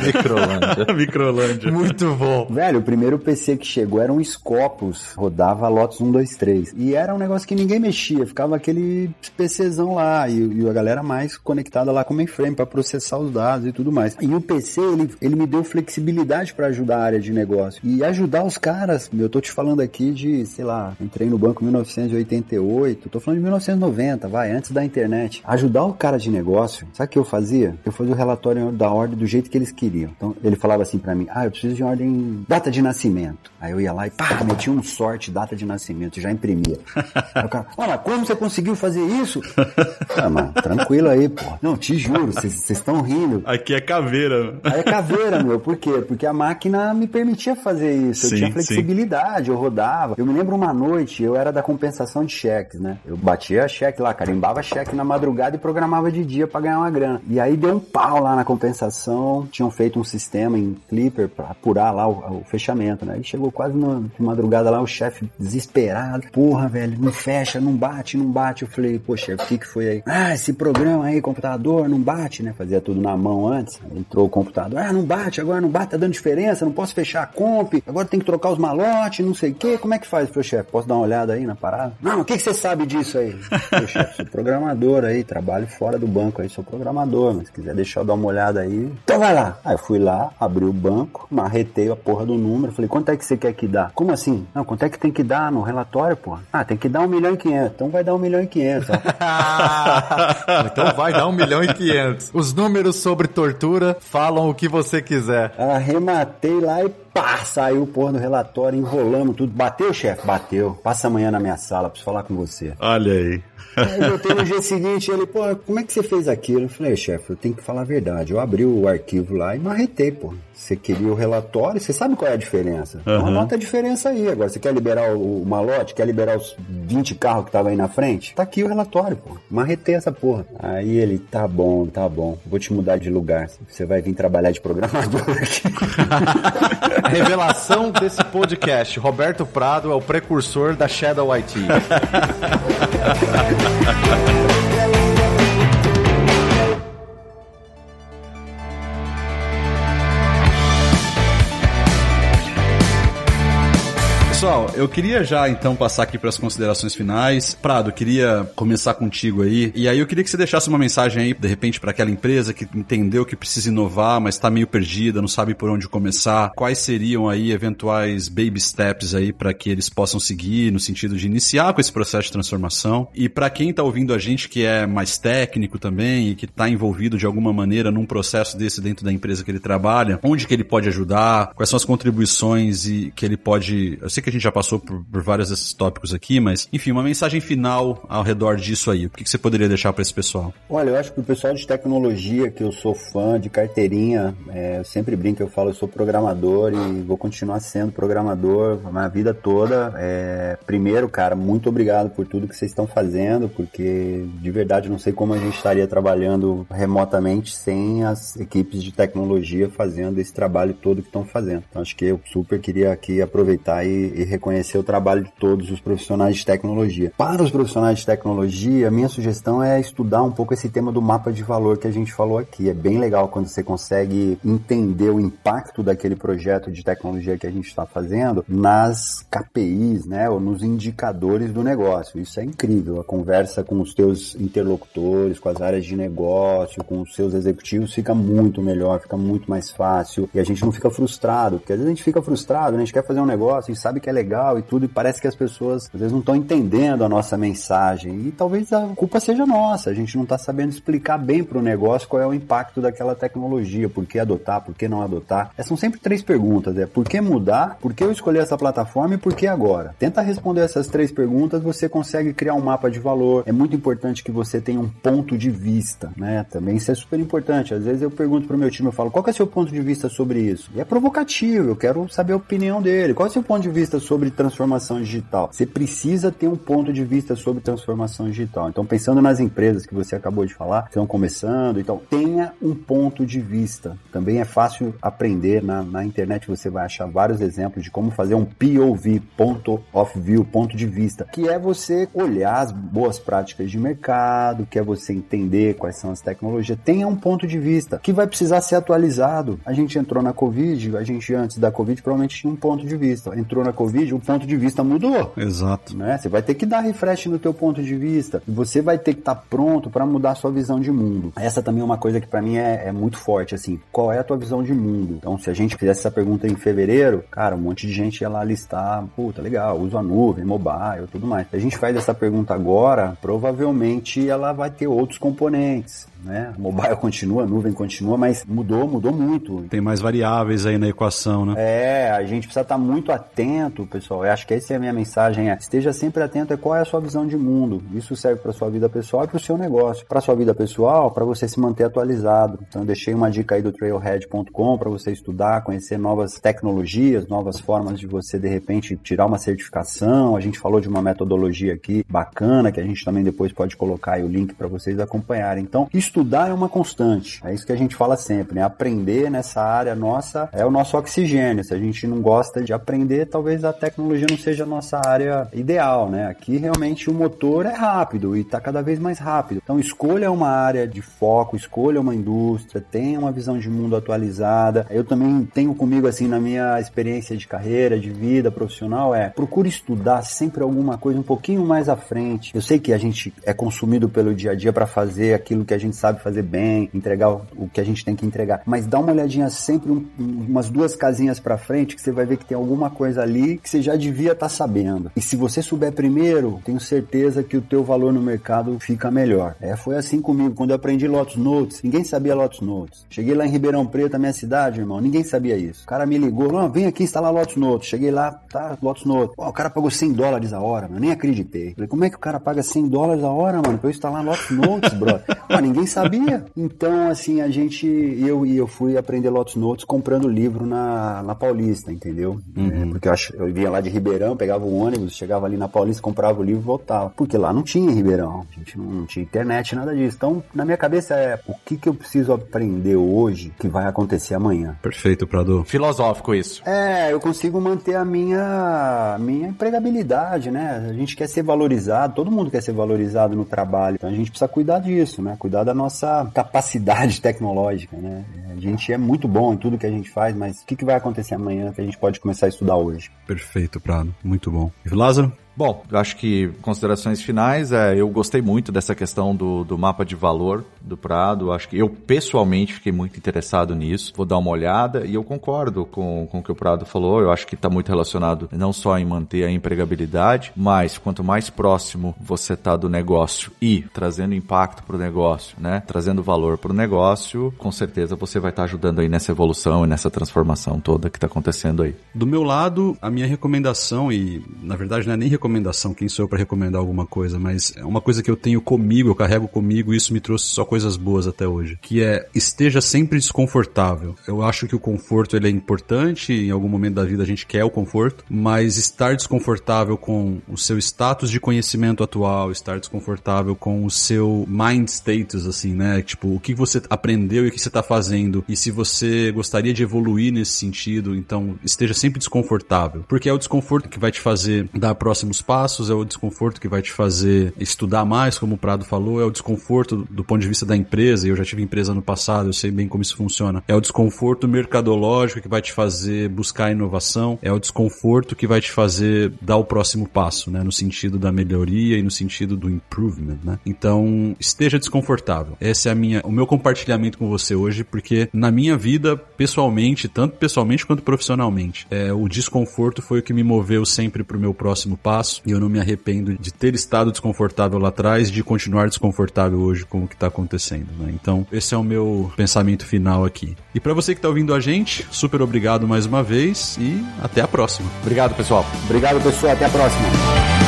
Microlândia. Microlândia. Muito bom. Velho, o primeiro PC que chegou era um Scopus, rodava Lotus 1, 2, 3. E era um negócio que ninguém mexia, ficava aquele PCzão lá, e, e a galera mais conectada lá com o mainframe para processar os dados e tudo mais. E o PC, ele, ele me deu flexibilidade para ajudar a área de negócio. E ajudar os caras, eu tô te falando aqui de, sei lá, entrei no banco em 1988, tô falando de 1990, vai, antes da internet. Ajudar o cara de negócio, sabe o que eu fazia? Eu fazia o relatório da ordem do jeito que eles queriam. Então, ele falava assim para mim, ah, eu preciso de ordem, data de nascimento. Aí eu ia lá e pá, metia um sorte, data de nascimento, já imprimia. Aí o cara, olha, como você conseguiu fazer isso? Ah, mano, tranquilo aí, pô. Não, te juro, vocês estão rindo. Aqui é caveira. Aí é caveira, meu. Por quê? Porque a máquina me permitia fazer isso. Eu Sim, tinha flexibilidade, eu rodava. Eu me lembro uma noite, eu era da compensação de cheques, né? Eu batia cheque lá, carimbava cheque na madrugada e programava de dia pra ganhar uma grana. E aí deu um pau lá na compensação. Tinham feito um sistema em Clipper pra apurar lá o, o fechamento, né? E chegou quase na madrugada lá, o chefe desesperado. Porra, velho, não fecha, não bate, não bate. Eu falei, chefe, o que que foi aí? Ah, esse programa aí, computador, não bate, né? Fazia tudo na mão antes. Aí entrou o computador. Ah, não bate, agora não bate, tá dando diferença, não posso fechar a comp. Agora tem que trocar os malotes, não sei o quê. Como é que faz? Eu falei, chefe, posso dar uma olhada aí na parada? Não, o que que você sabe disso aí? Chefe, sou programador aí, trabalho fora do banco aí, sou programador, mas se quiser deixar eu dar uma olhada aí. Então vai lá. Aí eu fui lá, abri o banco, marretei a porra do número, falei, quanto é que você quer que dá? Como assim? Não, quanto é que tem que dar no relatório, pô? Ah, tem que dar um milhão e quinhentos. Então vai dar um milhão e quinhentos. então vai dar um milhão e quinhentos. Os números sobre tortura falam o que você quiser. Arrematei lá e pá, saiu o porra do relatório, enrolamos tudo. Bateu, chefe? Bateu. Passa amanhã na minha sala, preciso falar com você. Olha aí. Aí eu voltei no dia seguinte, ele, pô, como é que você fez aquilo? Eu falei, chefe, eu tenho que falar a verdade. Eu abri o arquivo lá e marretei, pô. Você queria o relatório, você sabe qual é a diferença. Então Uhum. anota a diferença aí. Agora, você quer liberar o, o malote, quer liberar os 20 carros que estavam aí na frente? Tá aqui o relatório, pô. Marretei essa porra. Aí ele, tá bom, tá bom. Vou te mudar de lugar. Você vai vir trabalhar de programador aqui. A revelação desse podcast, Roberto Prado é o precursor da Shadow IT. Pessoal, eu queria já então passar aqui para as considerações finais. Prado, queria começar contigo aí. E aí eu queria que você deixasse uma mensagem aí, de repente, para aquela empresa que entendeu que precisa inovar, mas está meio perdida, não sabe por onde começar. Quais seriam aí eventuais baby steps aí para que eles possam seguir no sentido de iniciar com esse processo de transformação? E para quem está ouvindo a gente que é mais técnico também e que está envolvido de alguma maneira num processo desse dentro da empresa que ele trabalha, onde que ele pode ajudar? Quais são as contribuições e que ele pode? Eu sei que a gente já passou por, por vários desses tópicos aqui, mas, enfim, uma mensagem final ao redor disso aí. O que, que você poderia deixar para esse pessoal? Olha, eu acho que o pessoal de tecnologia, que eu sou fã de carteirinha, é, eu sempre brinco, eu falo, eu sou programador e vou continuar sendo programador a minha vida toda. É, primeiro, cara, muito obrigado por tudo que vocês estão fazendo, porque de verdade não sei como a gente estaria trabalhando remotamente sem as equipes de tecnologia fazendo esse trabalho todo que estão fazendo. Então acho que eu super queria aqui aproveitar e, e reconhecer o trabalho de todos os profissionais de tecnologia. Para os profissionais de tecnologia, a minha sugestão é estudar um pouco esse tema do mapa de valor que a gente falou aqui. É bem legal quando você consegue entender o impacto daquele projeto de tecnologia que a gente está fazendo nas KPIs, né, ou nos indicadores do negócio. Isso é incrível. A conversa com os teus interlocutores, com as áreas de negócio, com os seus executivos fica muito melhor, fica muito mais fácil e a gente não fica frustrado, porque às vezes a gente fica frustrado, né? a gente quer fazer um negócio, gente sabe que é legal e tudo e parece que as pessoas às vezes não estão entendendo a nossa mensagem e talvez a culpa seja nossa, a gente não está sabendo explicar bem para o negócio qual é o impacto daquela tecnologia, por que adotar, por que não adotar. Essas são sempre três perguntas, é por que mudar, por que eu escolher essa plataforma e por que agora? Tenta responder essas três perguntas, você consegue criar um mapa de valor. É muito importante que você tenha um ponto de vista, né? Também isso é super importante. Às vezes eu pergunto pro meu time, eu falo, qual é o seu ponto de vista sobre isso? E é provocativo, eu quero saber a opinião dele. Qual é o seu ponto de vista sobre transformação digital? Você precisa ter um ponto de vista sobre transformação digital. Então, pensando nas empresas que você acabou de falar, que estão começando, então tenha um ponto de vista. Também é fácil aprender na, na internet, você vai achar vários exemplos de como fazer um POV, ponto of view, ponto de vista, que é você olhar as boas práticas de mercado, que é você entender quais são as tecnologias. Tenha um ponto de vista que vai precisar ser atualizado. A gente entrou na Covid, a gente antes da Covid provavelmente tinha um ponto de vista. Entrou na Covid, o ponto de vista mudou. Exato. Né? Você vai ter que dar refresh no teu ponto de vista. Você vai ter que estar tá pronto para mudar a sua visão de mundo. Essa também é uma coisa que para mim é, é, muito forte, assim. Qual é a tua visão de mundo? Então, se a gente fizesse essa pergunta em fevereiro, cara, um monte de gente ia lá listar, puta, legal, uso a nuvem, mobile, tudo mais. Se a gente faz essa pergunta agora, provavelmente ela vai ter outros componentes né? Mobile continua, a nuvem continua, mas mudou, mudou muito. Tem mais variáveis aí na equação, né? É, a gente precisa estar muito atento, pessoal. Eu acho que essa é a minha mensagem, é esteja sempre atento a qual é a sua visão de mundo. Isso serve para sua vida pessoal e para o seu negócio. Para sua vida pessoal, para você se manter atualizado. Então eu deixei uma dica aí do trailhead.com para você estudar, conhecer novas tecnologias, novas formas de você de repente tirar uma certificação. A gente falou de uma metodologia aqui bacana que a gente também depois pode colocar aí o link para vocês acompanharem. Então, isso estudar é uma constante. É isso que a gente fala sempre, né? Aprender nessa área nossa é o nosso oxigênio. Se a gente não gosta de aprender, talvez a tecnologia não seja a nossa área ideal, né? Aqui realmente o motor é rápido e está cada vez mais rápido. Então escolha uma área de foco, escolha uma indústria, tenha uma visão de mundo atualizada. Eu também tenho comigo assim na minha experiência de carreira, de vida profissional é procure estudar sempre alguma coisa um pouquinho mais à frente. Eu sei que a gente é consumido pelo dia a dia para fazer aquilo que a gente sabe fazer bem, entregar o, que a gente tem que entregar. Mas dá uma olhadinha sempre um, umas duas casinhas para frente que você vai ver que tem alguma coisa ali que você já devia estar tá sabendo. E se você souber primeiro, tenho certeza que o teu valor no mercado fica melhor. É, foi assim comigo quando eu aprendi Lotus Notes. Ninguém sabia Lotus Notes. Cheguei lá em Ribeirão Preto, minha cidade, irmão, ninguém sabia isso. O cara me ligou, não, vem aqui instalar Lotus Notes. Cheguei lá, tá, Lotus Notes. Pô, o cara pagou 100 dólares a hora, mano. Nem acreditei. Falei, como é que o cara paga 100 dólares a hora, mano, pra eu instalar Lotus Notes, brother? Pô, ninguém sabia. Então, assim, a gente, eu e eu fui aprender Lotus Notes comprando livro na, na Paulista, entendeu? Uhum. É, porque eu, ach, eu vinha lá de Ribeirão, pegava o ônibus, chegava ali na Paulista, comprava o livro e voltava. Porque lá não tinha Ribeirão, a gente não, não tinha internet, nada disso. Então, na minha cabeça é o que, que eu preciso aprender hoje que vai acontecer amanhã. Perfeito, Prado. Filosófico isso. É, eu consigo manter a minha, minha empregabilidade, né? A gente quer ser valorizado, todo mundo quer ser valorizado no trabalho. Então a gente precisa cuidar disso, né? Cuidar da nossa capacidade tecnológica, né? A gente é muito bom em tudo que a gente faz, mas o que, que vai acontecer amanhã que a gente pode começar a estudar hoje? Perfeito, Prado. Muito bom. E Lázaro? Bom, acho que considerações finais, é, eu gostei muito dessa questão do, do mapa de valor do Prado. Acho que eu pessoalmente fiquei muito interessado nisso. Vou dar uma olhada e eu concordo com, com o que o Prado falou. Eu acho que está muito relacionado não só em manter a empregabilidade, mas quanto mais próximo você está do negócio e trazendo impacto para o negócio, né? Trazendo valor para o negócio, com certeza você vai estar tá ajudando aí nessa evolução e nessa transformação toda que está acontecendo aí. Do meu lado, a minha recomendação, e na verdade não é nem recomendação, recomendação, quem sou eu para recomendar alguma coisa, mas é uma coisa que eu tenho comigo, eu carrego comigo e isso me trouxe só coisas boas até hoje, que é esteja sempre desconfortável. Eu acho que o conforto ele é importante, em algum momento da vida a gente quer o conforto, mas estar desconfortável com o seu status de conhecimento atual, estar desconfortável com o seu mind status, assim, né? Tipo, o que você aprendeu e o que você tá fazendo, e se você gostaria de evoluir nesse sentido, então esteja sempre desconfortável, porque é o desconforto que vai te fazer dar próximos próximos passos, é o desconforto que vai te fazer estudar mais, como o Prado falou, é o desconforto do ponto de vista da empresa, e eu já tive empresa no passado, eu sei bem como isso funciona. É o desconforto mercadológico que vai te fazer buscar inovação, é o desconforto que vai te fazer dar o próximo passo, né, no sentido da melhoria e no sentido do improvement, né? Então, esteja desconfortável. Esse é a minha, o meu compartilhamento com você hoje, porque na minha vida, pessoalmente, tanto pessoalmente quanto profissionalmente, é, o desconforto foi o que me moveu sempre pro meu próximo passo faço e eu não me arrependo de ter estado desconfortável lá atrás, de continuar desconfortável hoje com o que está acontecendo. Né? Então, esse é o meu pensamento final aqui. E para você que está ouvindo a gente, super obrigado mais uma vez e até a próxima. Obrigado, pessoal. Obrigado, pessoal. Até a próxima.